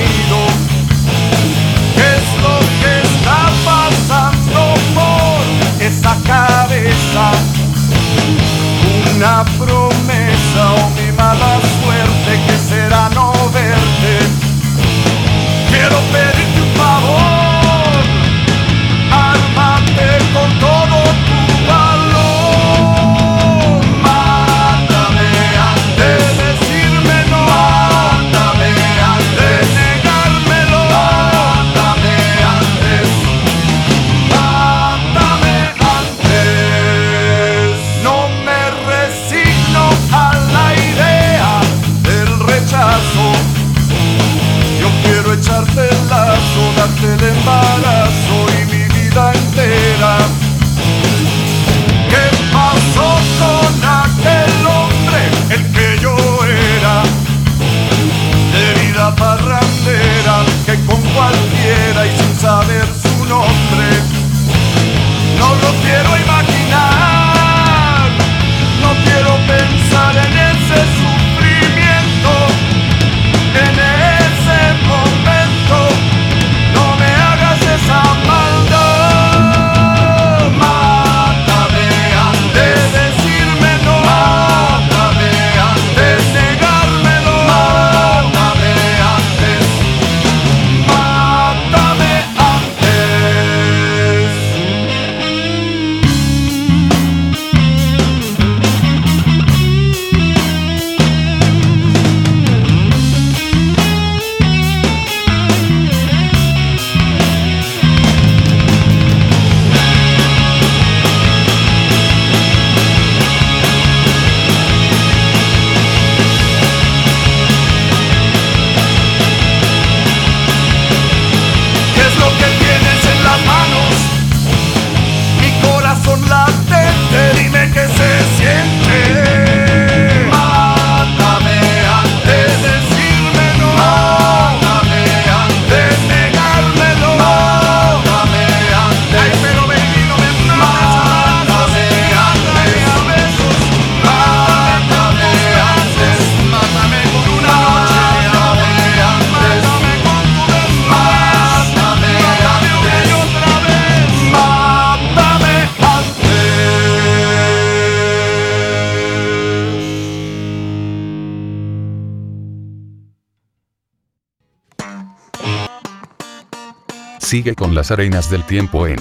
Sigue con las arenas del tiempo en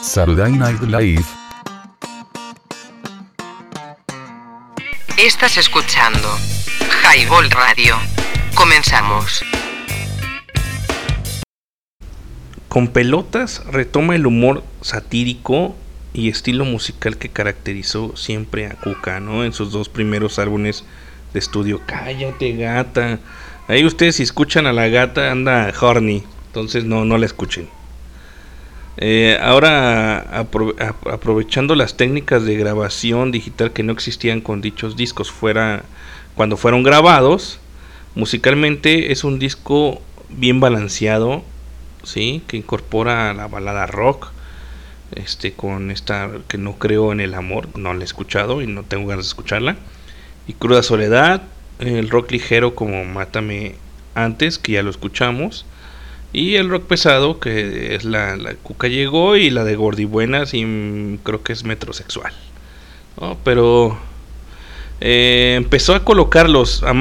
Saturday Night Live. Estás escuchando Highball Radio. Comenzamos. Con pelotas retoma el humor satírico y estilo musical que caracterizó siempre a Cuca, ¿no? En sus dos primeros álbumes de estudio. Cállate, gata. Ahí ustedes si escuchan a la gata anda horny, entonces no, no la escuchen. Eh, ahora apro- ap- aprovechando las técnicas de grabación digital que no existían con dichos discos fuera cuando fueron grabados, musicalmente es un disco bien balanceado, sí, que incorpora la balada rock, este con esta que no creo en el amor, no la he escuchado y no tengo ganas de escucharla. Y Cruda Soledad, el rock ligero como Mátame antes, que ya lo escuchamos. Y el rock pesado, que es la, la Cuca llegó, y la de Gordibuenas, y mm, creo que es metrosexual. ¿no? Pero eh, empezó a colocarlos, a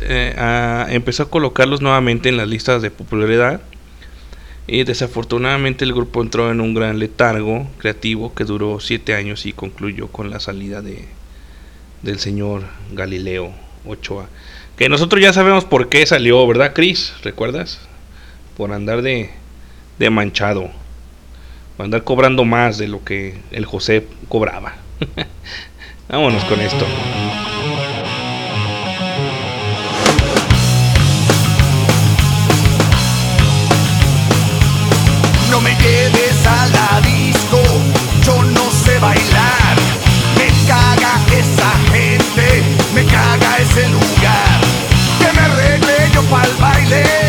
eh, a- empezó a colocarlos nuevamente en las listas de popularidad. Y desafortunadamente el grupo entró en un gran letargo creativo que duró siete años y concluyó con la salida de, del señor Galileo Ochoa. Que nosotros ya sabemos por qué salió, ¿verdad, Chris? ¿Recuerdas? Por andar de, de manchado. Por andar cobrando más de lo que el José cobraba. Vámonos con esto. No me lleves a la disco, yo no sé bailar. Me caga esa gente, me caga ese lugar. Que me arregle yo pa'l baile,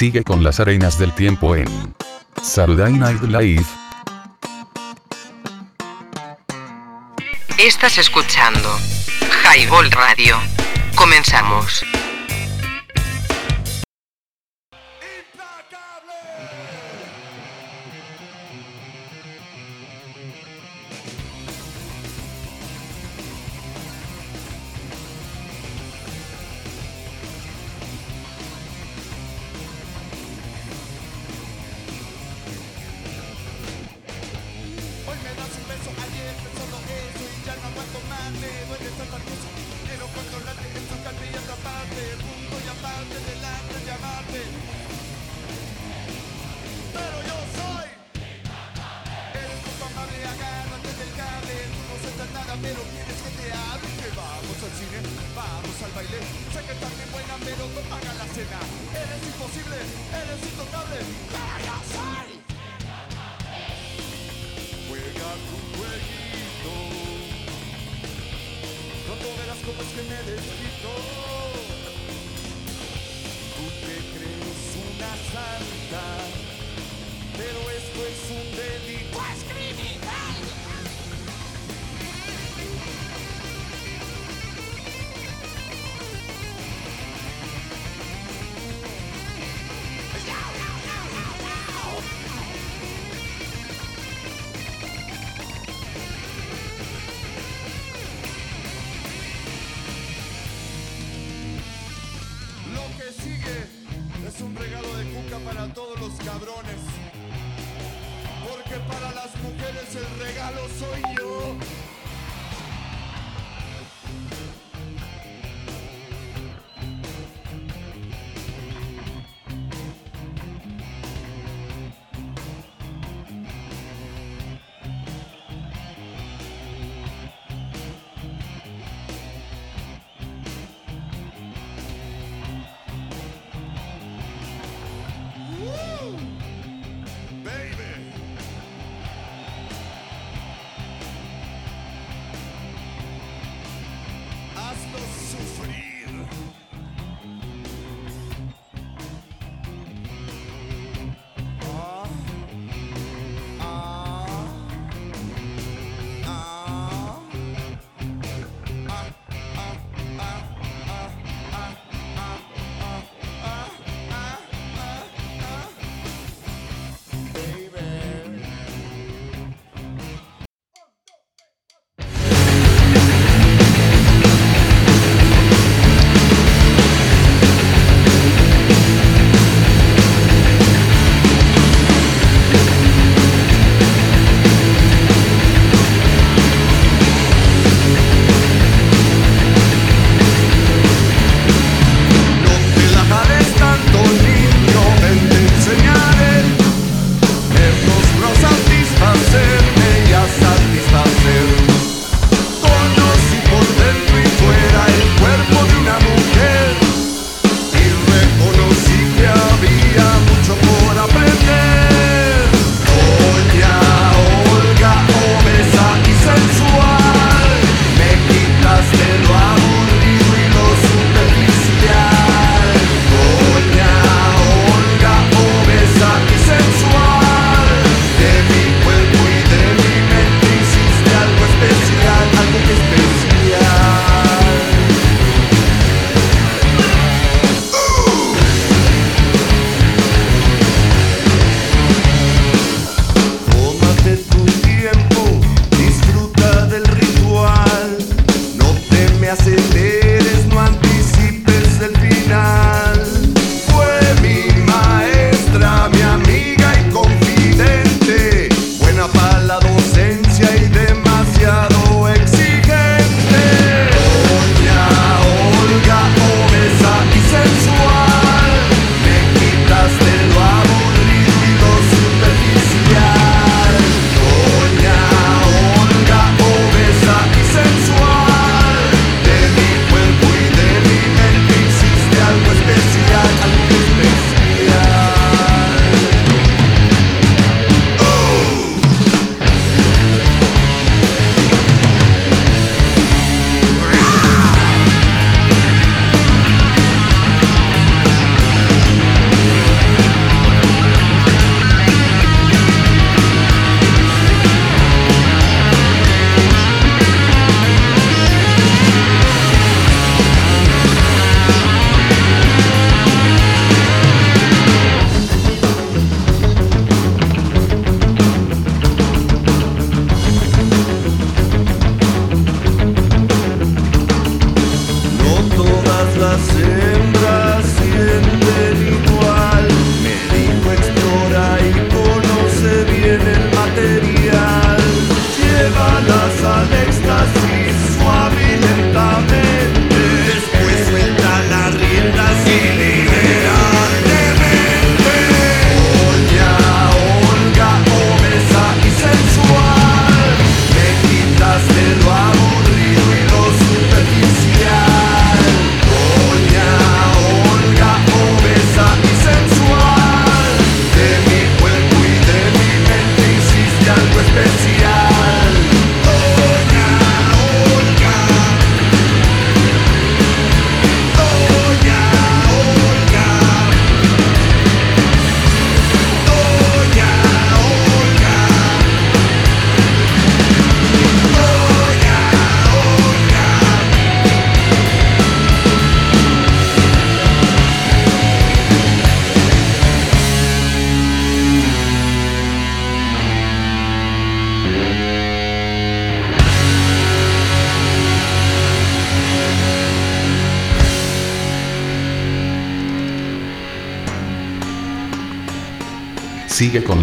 Sigue con las arenas del tiempo en Saturday Night. Estás escuchando Highball Radio. Comenzamos.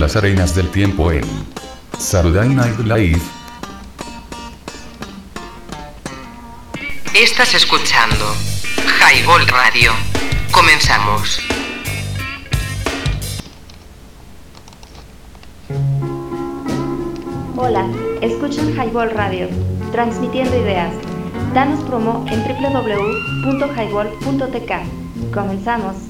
Las arenas del tiempo en Saturday Night Live. Estás escuchando Highball Radio. Comenzamos. Hola, escuchan Highball Radio, transmitiendo ideas. Danos promo en www.highball.tk. Comenzamos.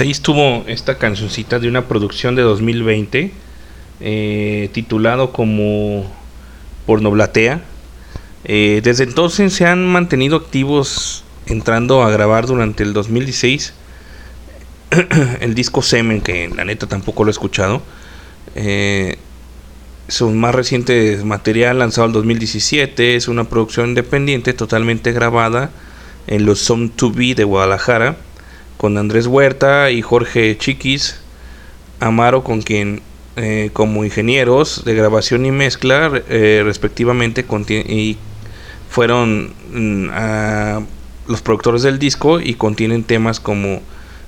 Ahí estuvo esta cancioncita de una producción de 2020 eh, titulado como Pornoblatea. Eh, desde entonces se han mantenido activos entrando a grabar durante el 2016 el disco Semen, que la neta tampoco lo he escuchado. Eh, su más reciente material lanzado en 2017 es una producción independiente totalmente grabada en los Some to Be de Guadalajara con Andrés Huerta y Jorge Chiquis Amaro con quien eh, como ingenieros de grabación y mezcla eh, respectivamente y fueron mm, los productores del disco y contienen temas como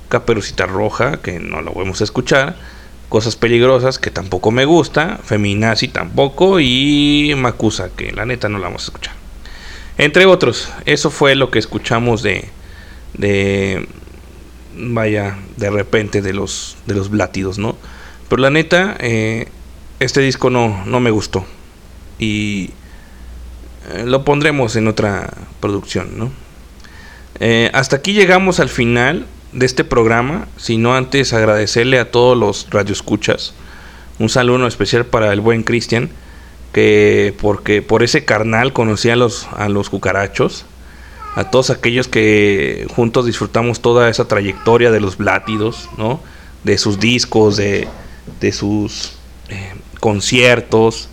Caperucita Roja, que no lo vamos a escuchar, Cosas Peligrosas, que tampoco me gusta, Feminazi tampoco, y Macusa, que la neta no la vamos a escuchar. Entre otros, eso fue lo que escuchamos de, de vaya, de repente de los, de los blátidos, ¿no? Pero la neta, eh, este disco no, no me gustó. Y eh, lo pondremos en otra producción, ¿no? Eh, hasta aquí llegamos al final de este programa, sino antes agradecerle a todos los radioescuchas. Un saludo especial para el buen Cristian, que porque por ese carnal conocí a los, a los cucarachos, a todos aquellos que juntos disfrutamos toda esa trayectoria de los Blátidos, ¿no? De sus discos, de, de sus eh, conciertos.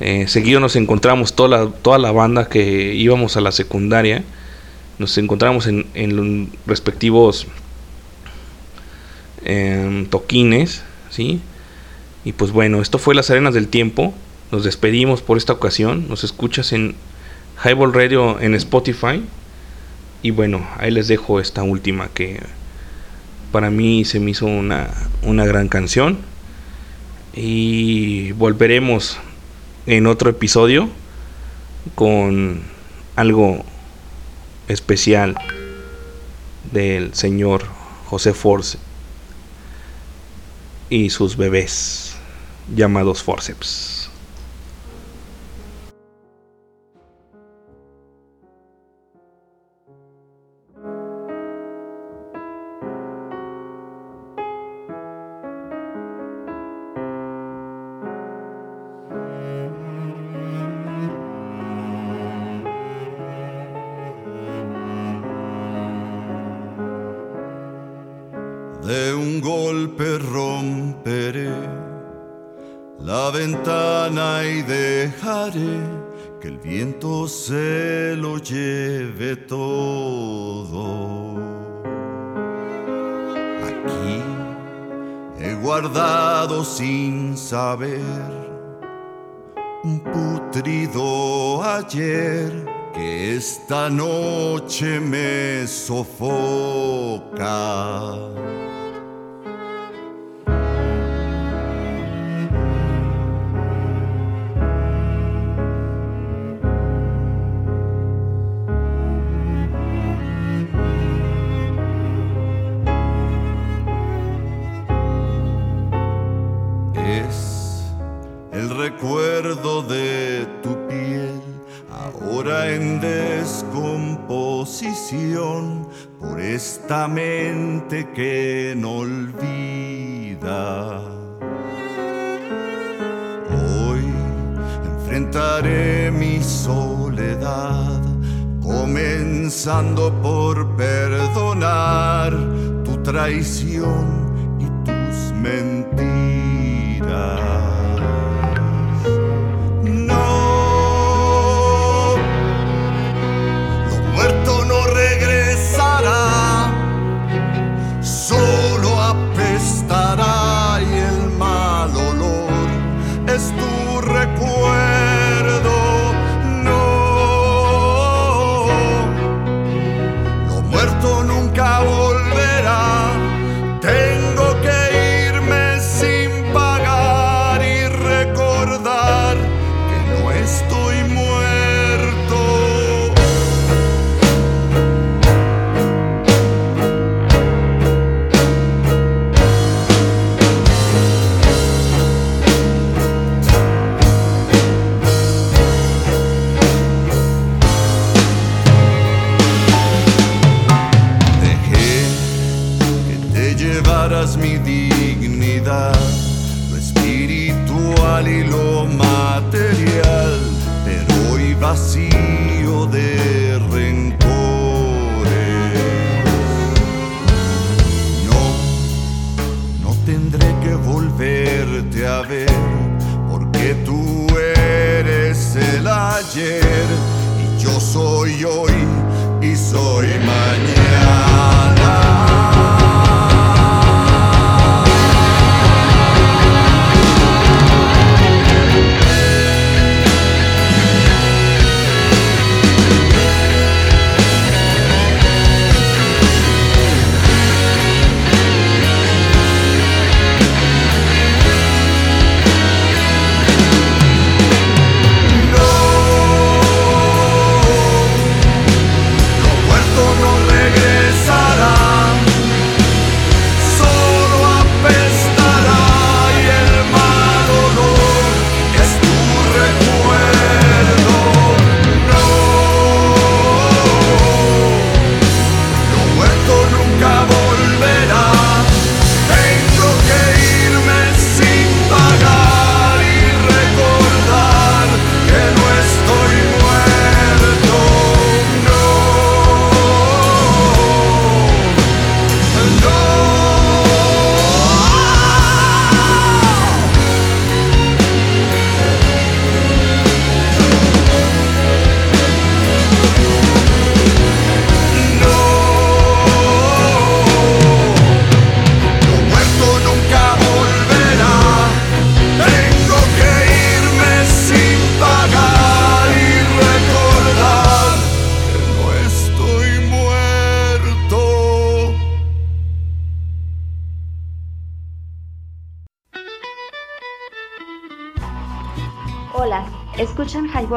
Eh, seguido nos encontramos toda la, toda la banda que íbamos a la secundaria nos encontramos en, los respectivos em, toquines, ¿sí? Y pues bueno, esto fue Las Arenas del Tiempo. Nos despedimos por esta ocasión. Nos escuchas en Highball Radio en Spotify. Y bueno, ahí les dejo esta última que para mí se me hizo una, una gran canción. Y volveremos en otro episodio con algo especial del señor José Force y sus bebés llamados forceps. Esta noche me sofoca. Esta mente que no olvida. Hoy enfrentaré mi soledad, comenzando por perdonar tu traición y tus mentiras.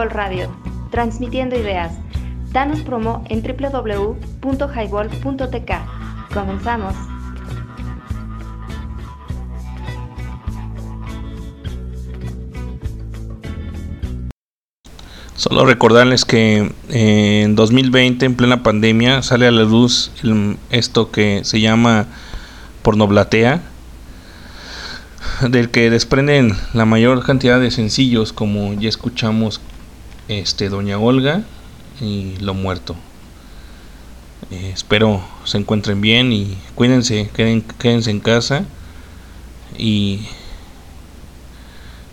Radio, transmitiendo ideas. Danos promo en www.highball.tk. Comenzamos. Solo recordarles que eh, en 2020, en plena pandemia, sale a la luz esto que se llama pornoblatea, del que desprenden la mayor cantidad de sencillos, como ya escuchamos, este Doña Olga y Lo Muerto. Eh, espero se encuentren bien y cuídense, queden- quédense en casa y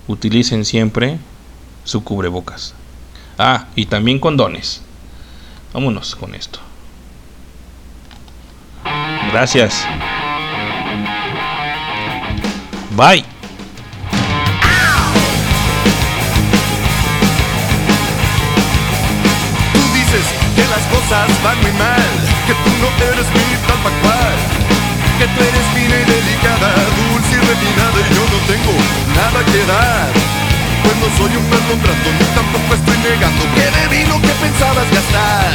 utilicen siempre su cubrebocas. Ah, y también condones. Vámonos con esto. Gracias. Bye. Que las cosas van muy mal, que tú no eres mi tal cual, que tú eres fina y delicada, dulce y refinada y yo no tengo nada que dar. Pues no soy un perdón trato, ni tampoco estoy negando que debí lo que pensabas gastar.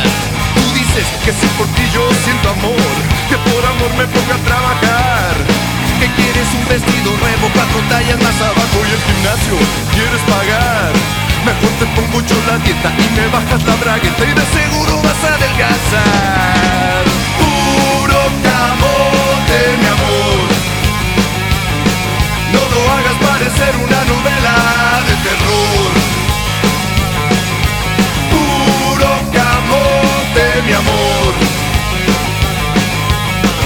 Tú dices que si por ti yo siento amor, que por amor me ponga a trabajar. Que quieres un vestido nuevo, cuatro tallas más abajo y el gimnasio quieres pagar. Mejor te pongo yo la dieta y me bajas la bragueta y de seguro vas a adelgazar. Puro camote, mi amor. No lo hagas parecer una novela de terror. Puro camote, mi amor.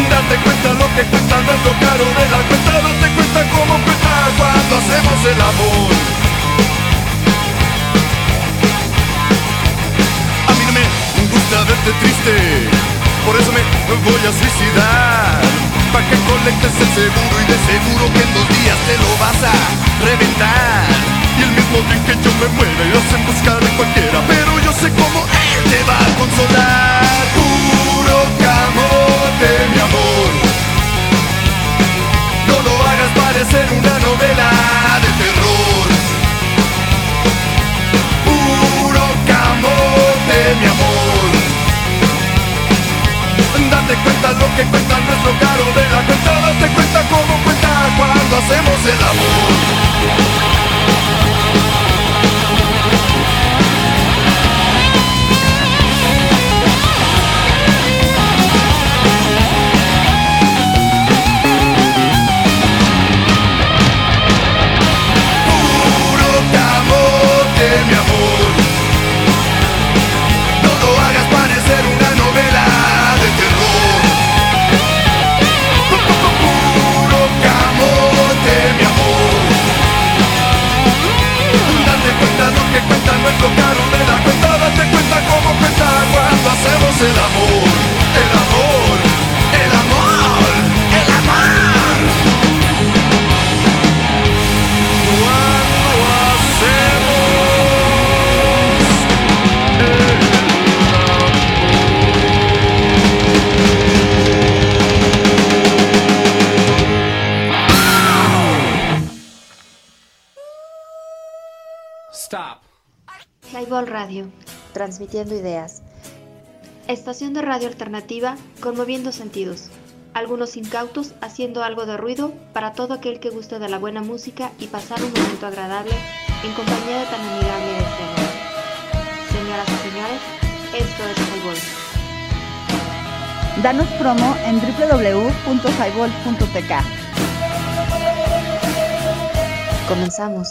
Date cuenta lo que cuesta, no es lo caro de la cuenta. Date cuenta cómo cuesta cuando hacemos el amor. Por eso me voy a suicidar. Pa' que colectes el seguro y de seguro que en dos días te lo vas a reventar. Y el mismo día que yo me muera irás en busca de cualquiera, pero yo sé cómo él te va a consolar. Puro camote, mi amor. No lo hagas parecer una novela que cuesta nuestro caro de la cuenta. Date cuenta cómo cuenta cuando hacemos el amor. el amor, el amor, el amor, el amor. Cuando. Stop. Radio, transmitiendo ideas Estación de radio alternativa, conmoviendo sentidos. Algunos incautos haciendo algo de ruido para todo aquel que guste de la buena música y pasar un momento agradable en compañía de tan amigable escena. Señoras y señores, esto es Highball. Danos promo en www.highball.tk. Comenzamos.